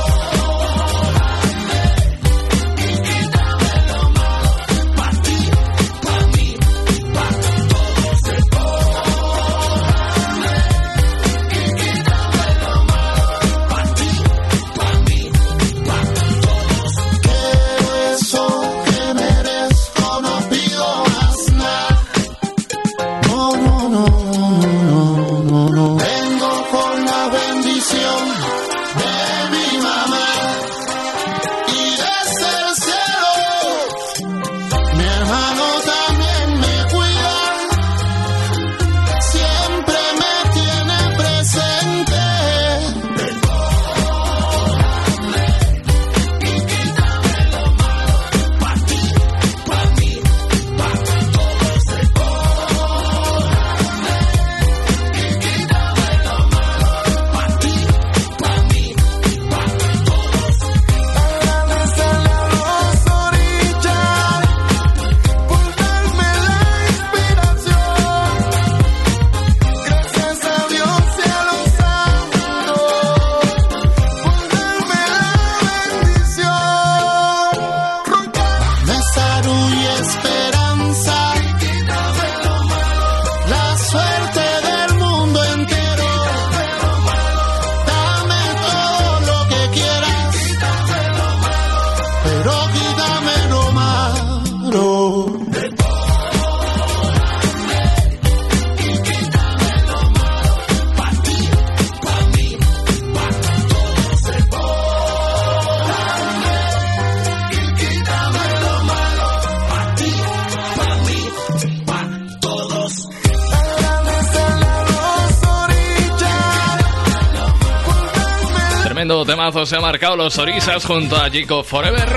Se ha marcado los Orisas junto a Chico Forever.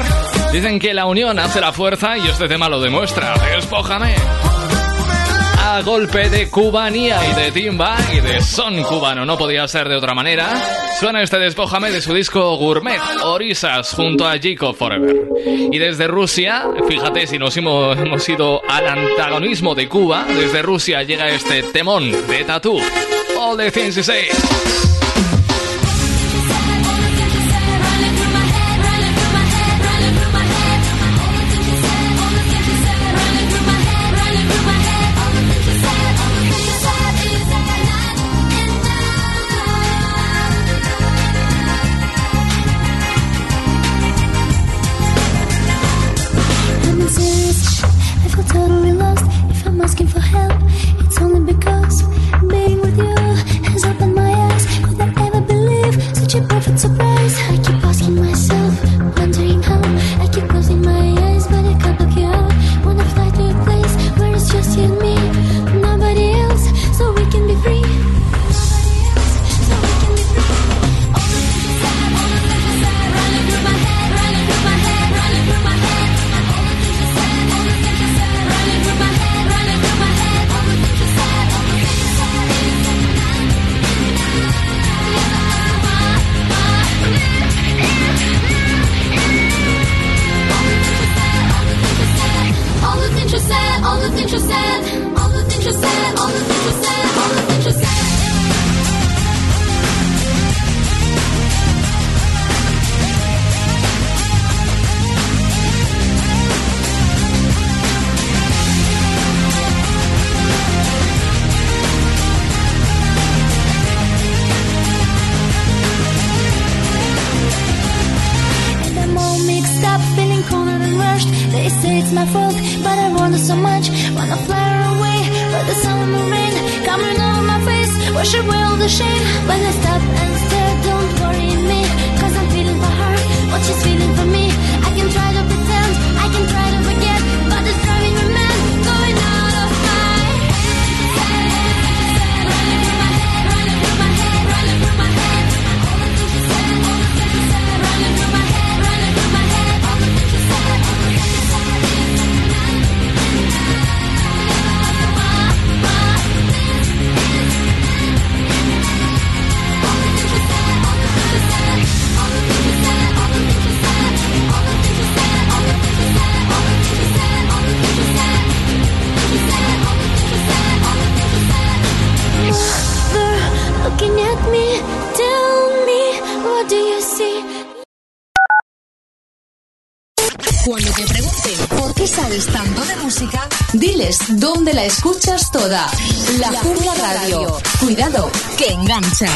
Dicen que la unión hace la fuerza y este tema lo demuestra. Despójame. A golpe de cubanía y de timba y de son cubano, no podía ser de otra manera. Suena este despójame de su disco Gourmet, Orisas, junto a Chico Forever. Y desde Rusia, fíjate si nos hemos, hemos ido al antagonismo de Cuba, desde Rusia llega este temón de Tattoo. All the things you say. But I wonder so much. Wanna fly away, but the sun rain coming over my face. Wash away all the shame. When I stop and stare, don't worry me, cause I'm feeling for her, what she's feeling dónde la escuchas toda. La Jungla Radio. Cuidado, que engancha.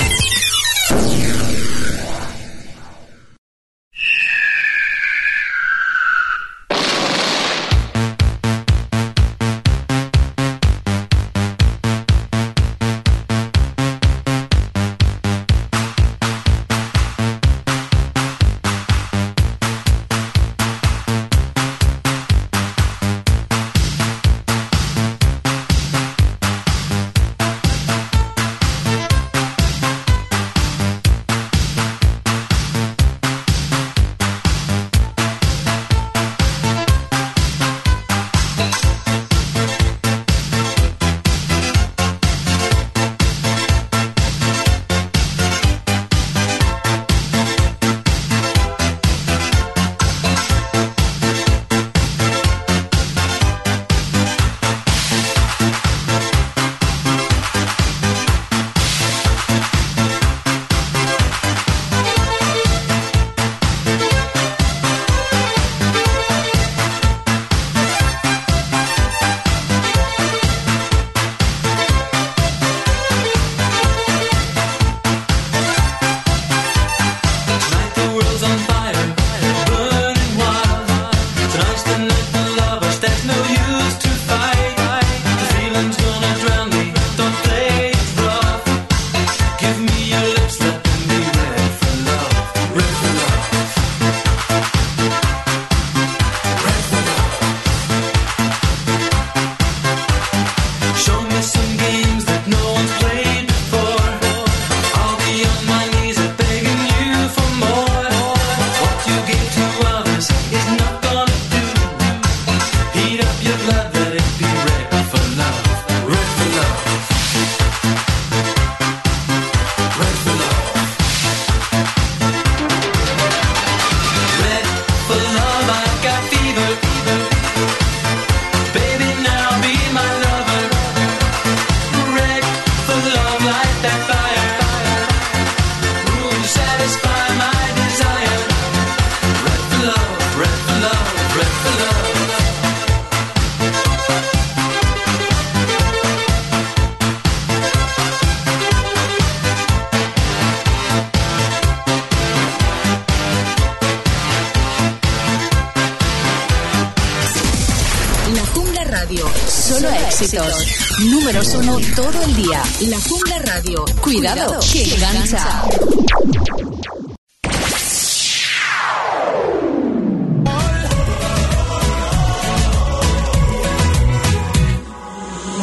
Éxitos. Números uno todo el día. La Jungla Radio. Cuidado, que engancha.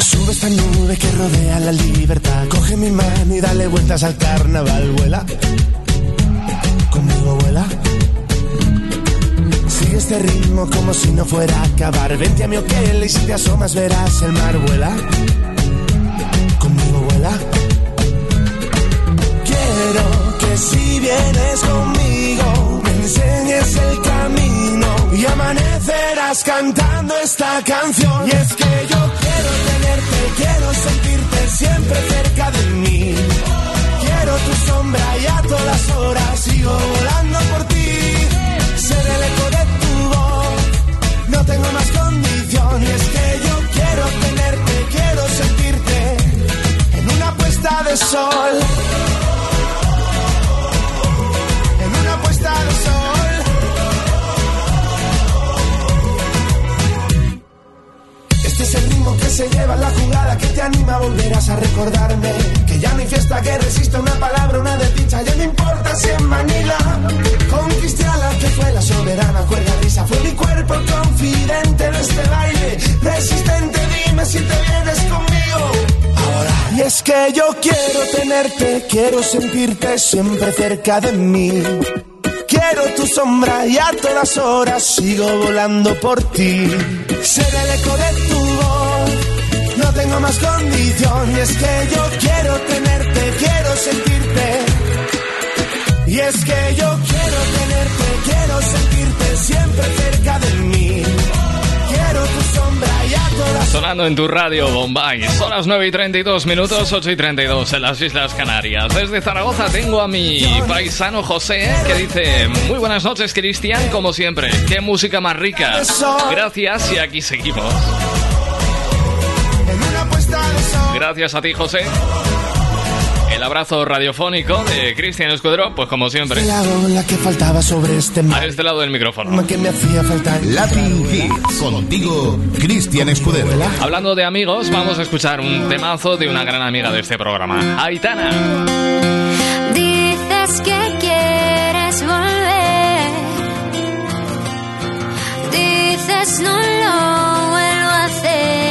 Sube esta nube que rodea la libertad. Coge mi mano y dale vueltas al carnaval. Vuela. Conmigo vuela. Sigue este ritmo como si no fuera a acabar. Vente a mi hotel y si te asomas verás el mar. Vuela. Conmigo vuela. Quiero que si vienes conmigo me enseñes el camino y amanecerás cantando esta canción. Y es que yo quiero tenerte, quiero sentirte siempre cerca de mí. Quiero tu sombra y a todas horas sigo En una puesta de sol. Este es el ritmo que se lleva en la jugada que te anima, volverás a recordarme. Que ya no hay fiesta que resista una palabra, una desdicha, ya no importa si en Manila. Conquisté a la que fue la soberana, cuerda risa, fue mi cuerpo confidente de este baile. Resistente, dime si te vienes conmigo. Y es que yo quiero tenerte, quiero sentirte siempre cerca de mí. Quiero tu sombra y a todas horas sigo volando por ti. Ser el eco de tu voz, no tengo más condición. Y es que yo quiero tenerte, quiero sentirte. Y es que yo quiero tenerte, quiero sentirte siempre cerca de mí. Sonando en tu radio, Bombay. Son las 9 y 32 minutos, 8 y 32 en las Islas Canarias. Desde Zaragoza tengo a mi paisano José que dice: Muy buenas noches, Cristian, como siempre. Qué música más rica. Gracias y aquí seguimos. Gracias a ti, José el abrazo radiofónico de Cristian Escudero, pues como siempre. A este lado del micrófono. Que me contigo, Cristian Escudero. Hablando de amigos, vamos a escuchar un temazo de una gran amiga de este programa, Aitana. Dices que quieres volver. Dices no lo vuelvo a hacer.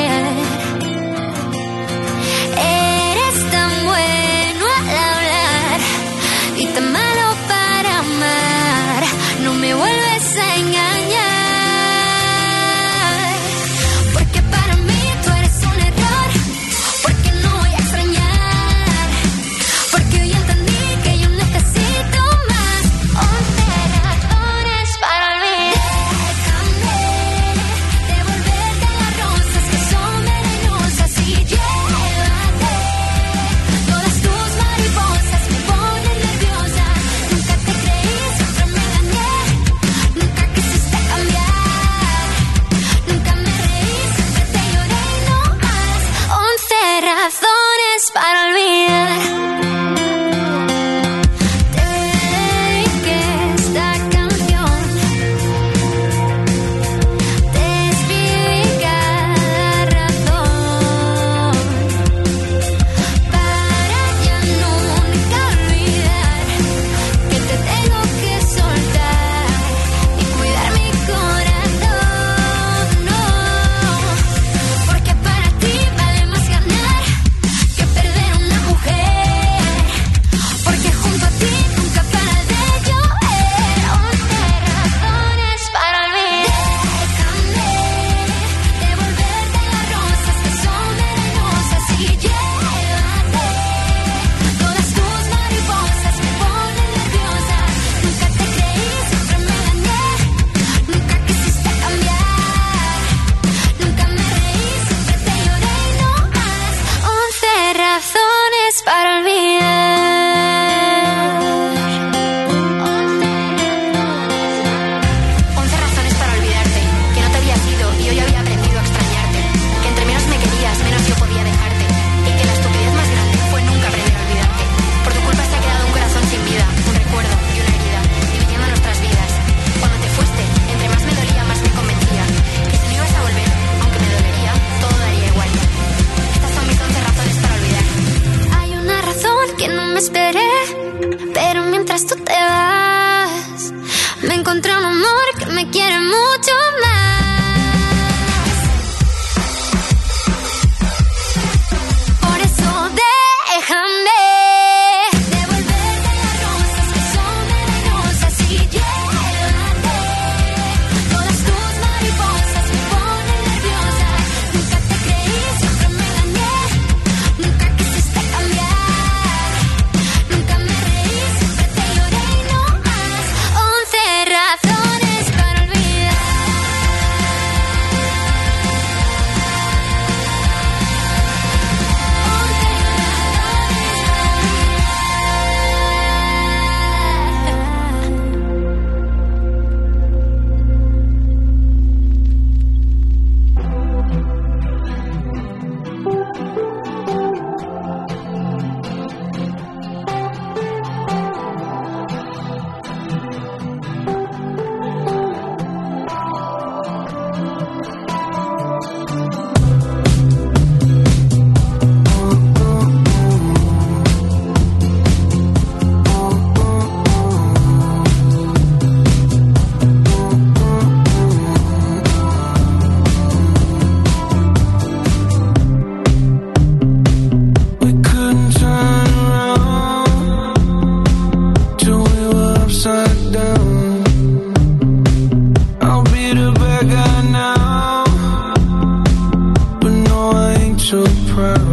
crowd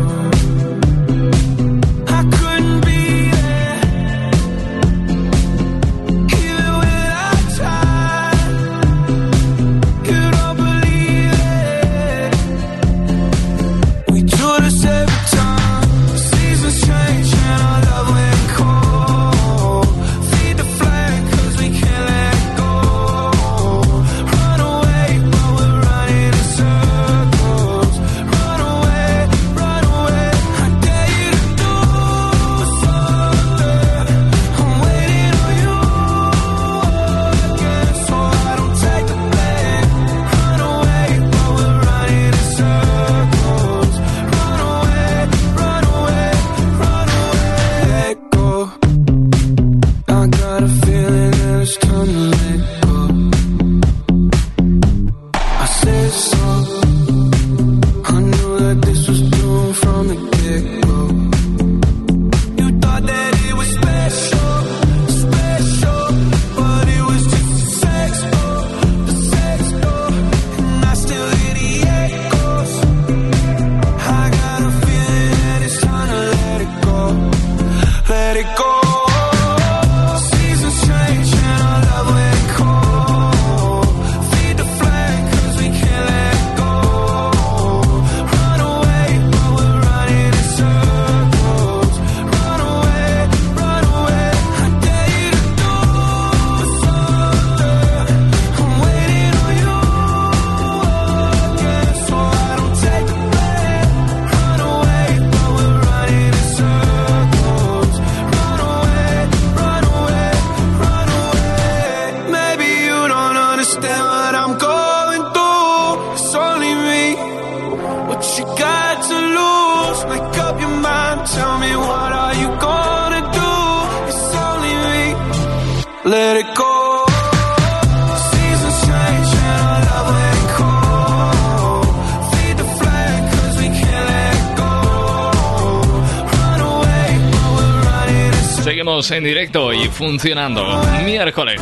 en directo y funcionando. Miércoles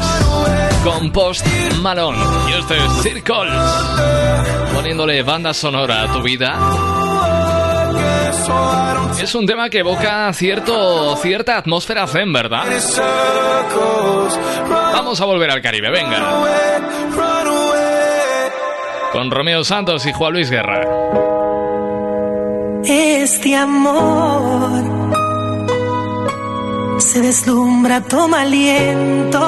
con Post Malone. Y este es Circles. Poniéndole banda sonora a tu vida. Es un tema que evoca cierto, cierta atmósfera zen, ¿verdad? Vamos a volver al Caribe, venga. Con Romeo Santos y Juan Luis Guerra. Este amor se deslumbra, toma aliento.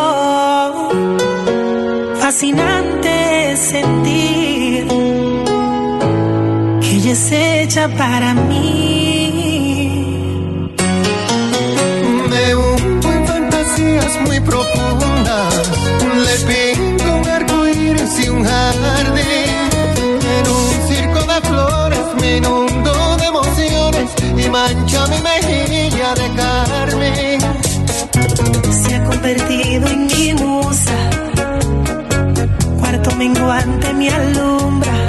Fascinante sentir que ella es hecha para mí. Me hundo en fantasías muy profundas. Le pinto un arco iris y un jardín. En un circo de flores me inundo de emociones y mancha mi mejilla de carmen. Convertido en mi musa. Cuarto menguante me alumbra.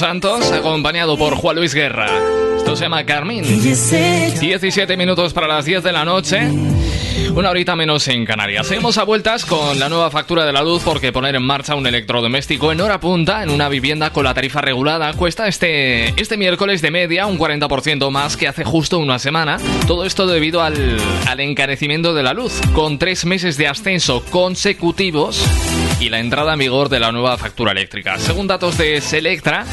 Santos, acompañado por Juan Luis Guerra. Esto se llama Carmín. 17 minutos para las 10 de la noche. Una horita menos en Canarias. Seguimos a vueltas con la nueva factura de la luz porque poner en marcha un electrodoméstico en hora punta en una vivienda con la tarifa regulada cuesta este, este miércoles de media un 40% más que hace justo una semana. Todo esto debido al, al encarecimiento de la luz, con tres meses de ascenso consecutivos y la entrada en vigor de la nueva factura eléctrica. Según datos de Selectra,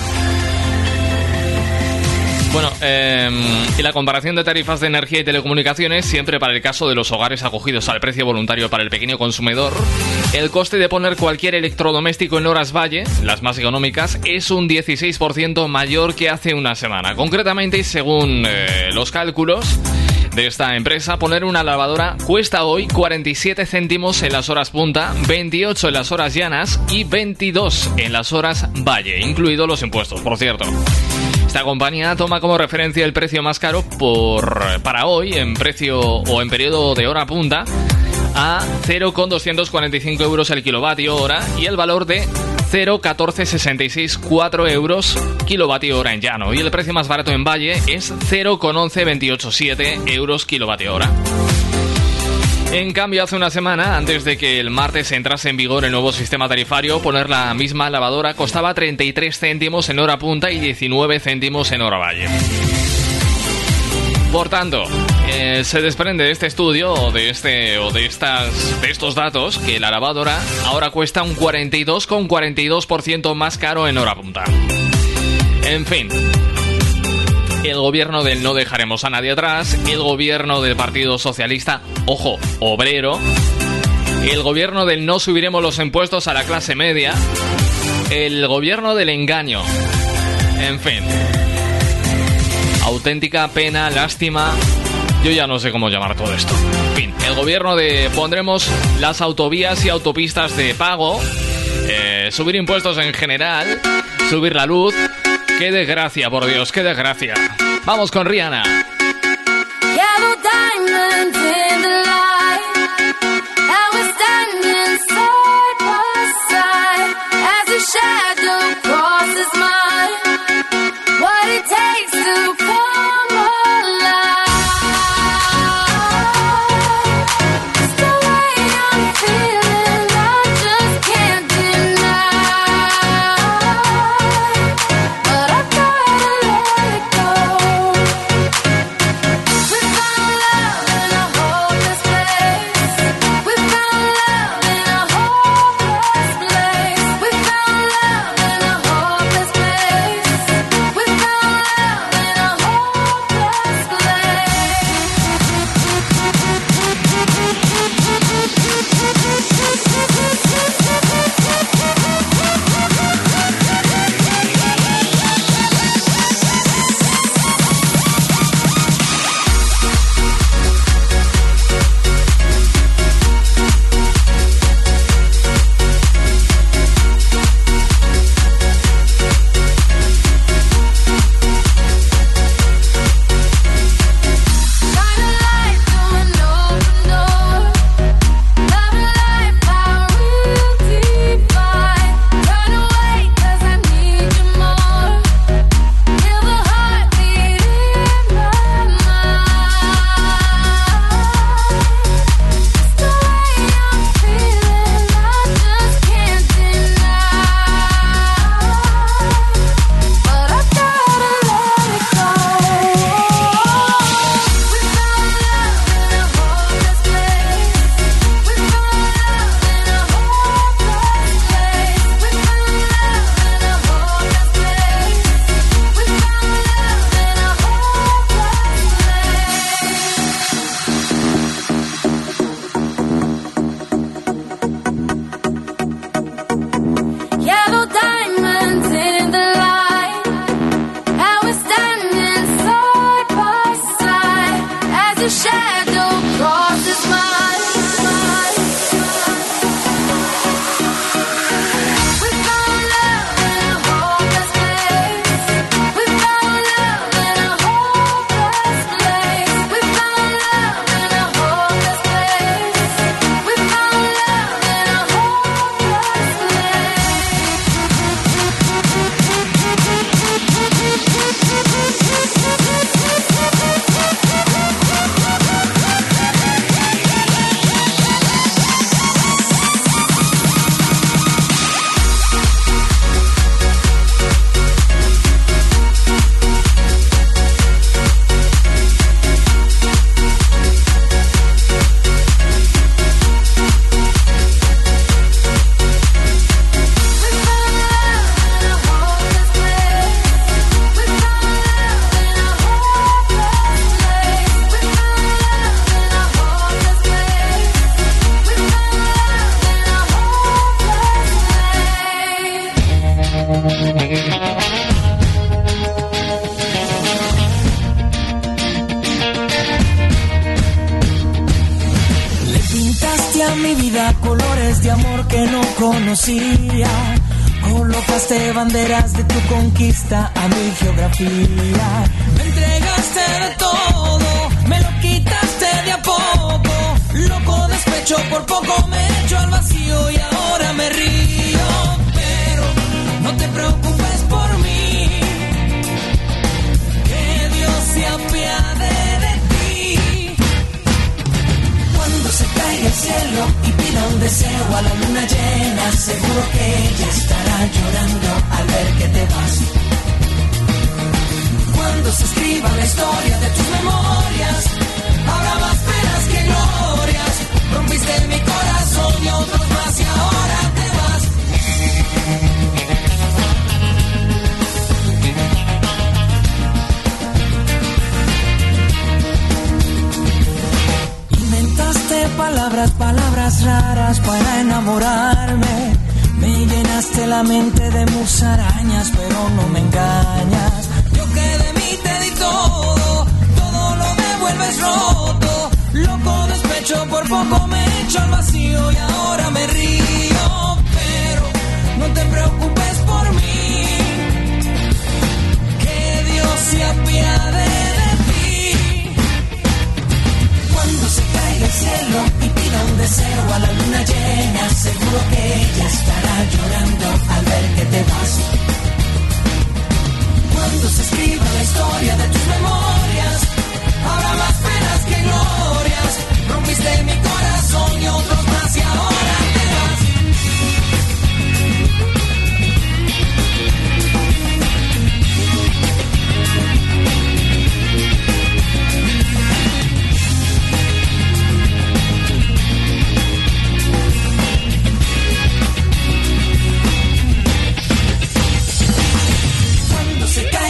bueno, eh, y la comparación de tarifas de energía y telecomunicaciones, siempre para el caso de los hogares acogidos al precio voluntario para el pequeño consumidor, el coste de poner cualquier electrodoméstico en horas valle, las más económicas, es un 16% mayor que hace una semana. Concretamente, según eh, los cálculos de esta empresa, poner una lavadora cuesta hoy 47 céntimos en las horas punta, 28 en las horas llanas y 22 en las horas valle, incluidos los impuestos, por cierto. Esta compañía toma como referencia el precio más caro por, para hoy en precio o en periodo de hora punta a 0,245 euros el kilovatio hora y el valor de 0,14664 euros kilovatio hora en llano. Y el precio más barato en Valle es 0,11287 euros kilovatio hora. En cambio, hace una semana, antes de que el martes entrase en vigor el nuevo sistema tarifario, poner la misma lavadora costaba 33 céntimos en hora punta y 19 céntimos en hora valle. Por tanto, eh, se desprende de este estudio o de este o de estas de estos datos que la lavadora ahora cuesta un 42,42% más caro en hora punta. En fin, el gobierno del no dejaremos a nadie atrás, el gobierno del Partido Socialista, ojo, obrero, el gobierno del no subiremos los impuestos a la clase media, el gobierno del engaño, en fin. Auténtica pena, lástima. Yo ya no sé cómo llamar todo esto. En fin, el gobierno de pondremos las autovías y autopistas de pago, eh, subir impuestos en general, subir la luz. Qué desgracia, por Dios, qué desgracia. Vamos con Rihanna.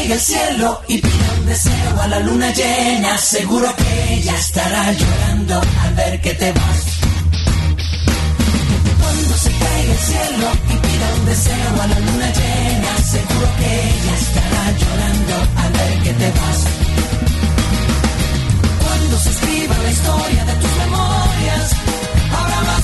llegue al cielo y pida un deseo a la luna llena. Seguro que ella estará llorando al ver que te vas. Cuando se caiga el cielo y pida un deseo a la luna llena. Seguro que ella estará llorando al ver que te vas. Cuando se escriba la historia de tus memorias, habrá más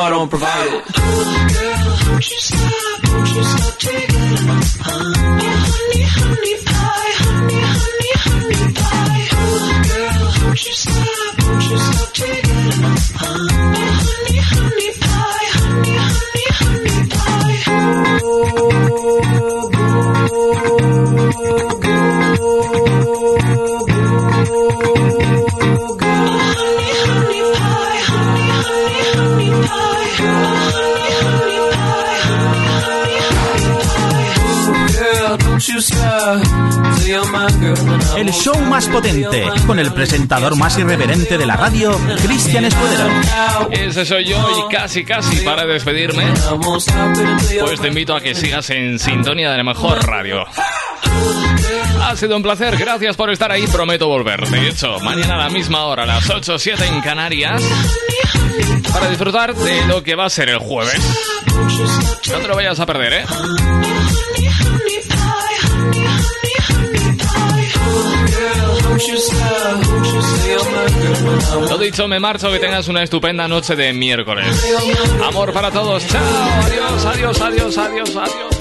I don't provide it. Oh, girl, don't you stop, don't you stop el show más potente, con el presentador más irreverente de la radio, Cristian Escudero. Ese soy yo y casi, casi para despedirme, pues te invito a que sigas en sintonía de la mejor radio. Ha sido un placer, gracias por estar ahí, prometo volver. De hecho, mañana a la misma hora, las 8 o 7 en Canarias, para disfrutar de lo que va a ser el jueves. No te lo vayas a perder, ¿eh? Lo dicho, me marcho, que tengas una estupenda noche de miércoles. Amor para todos, chao, adiós, adiós, adiós, adiós, adiós.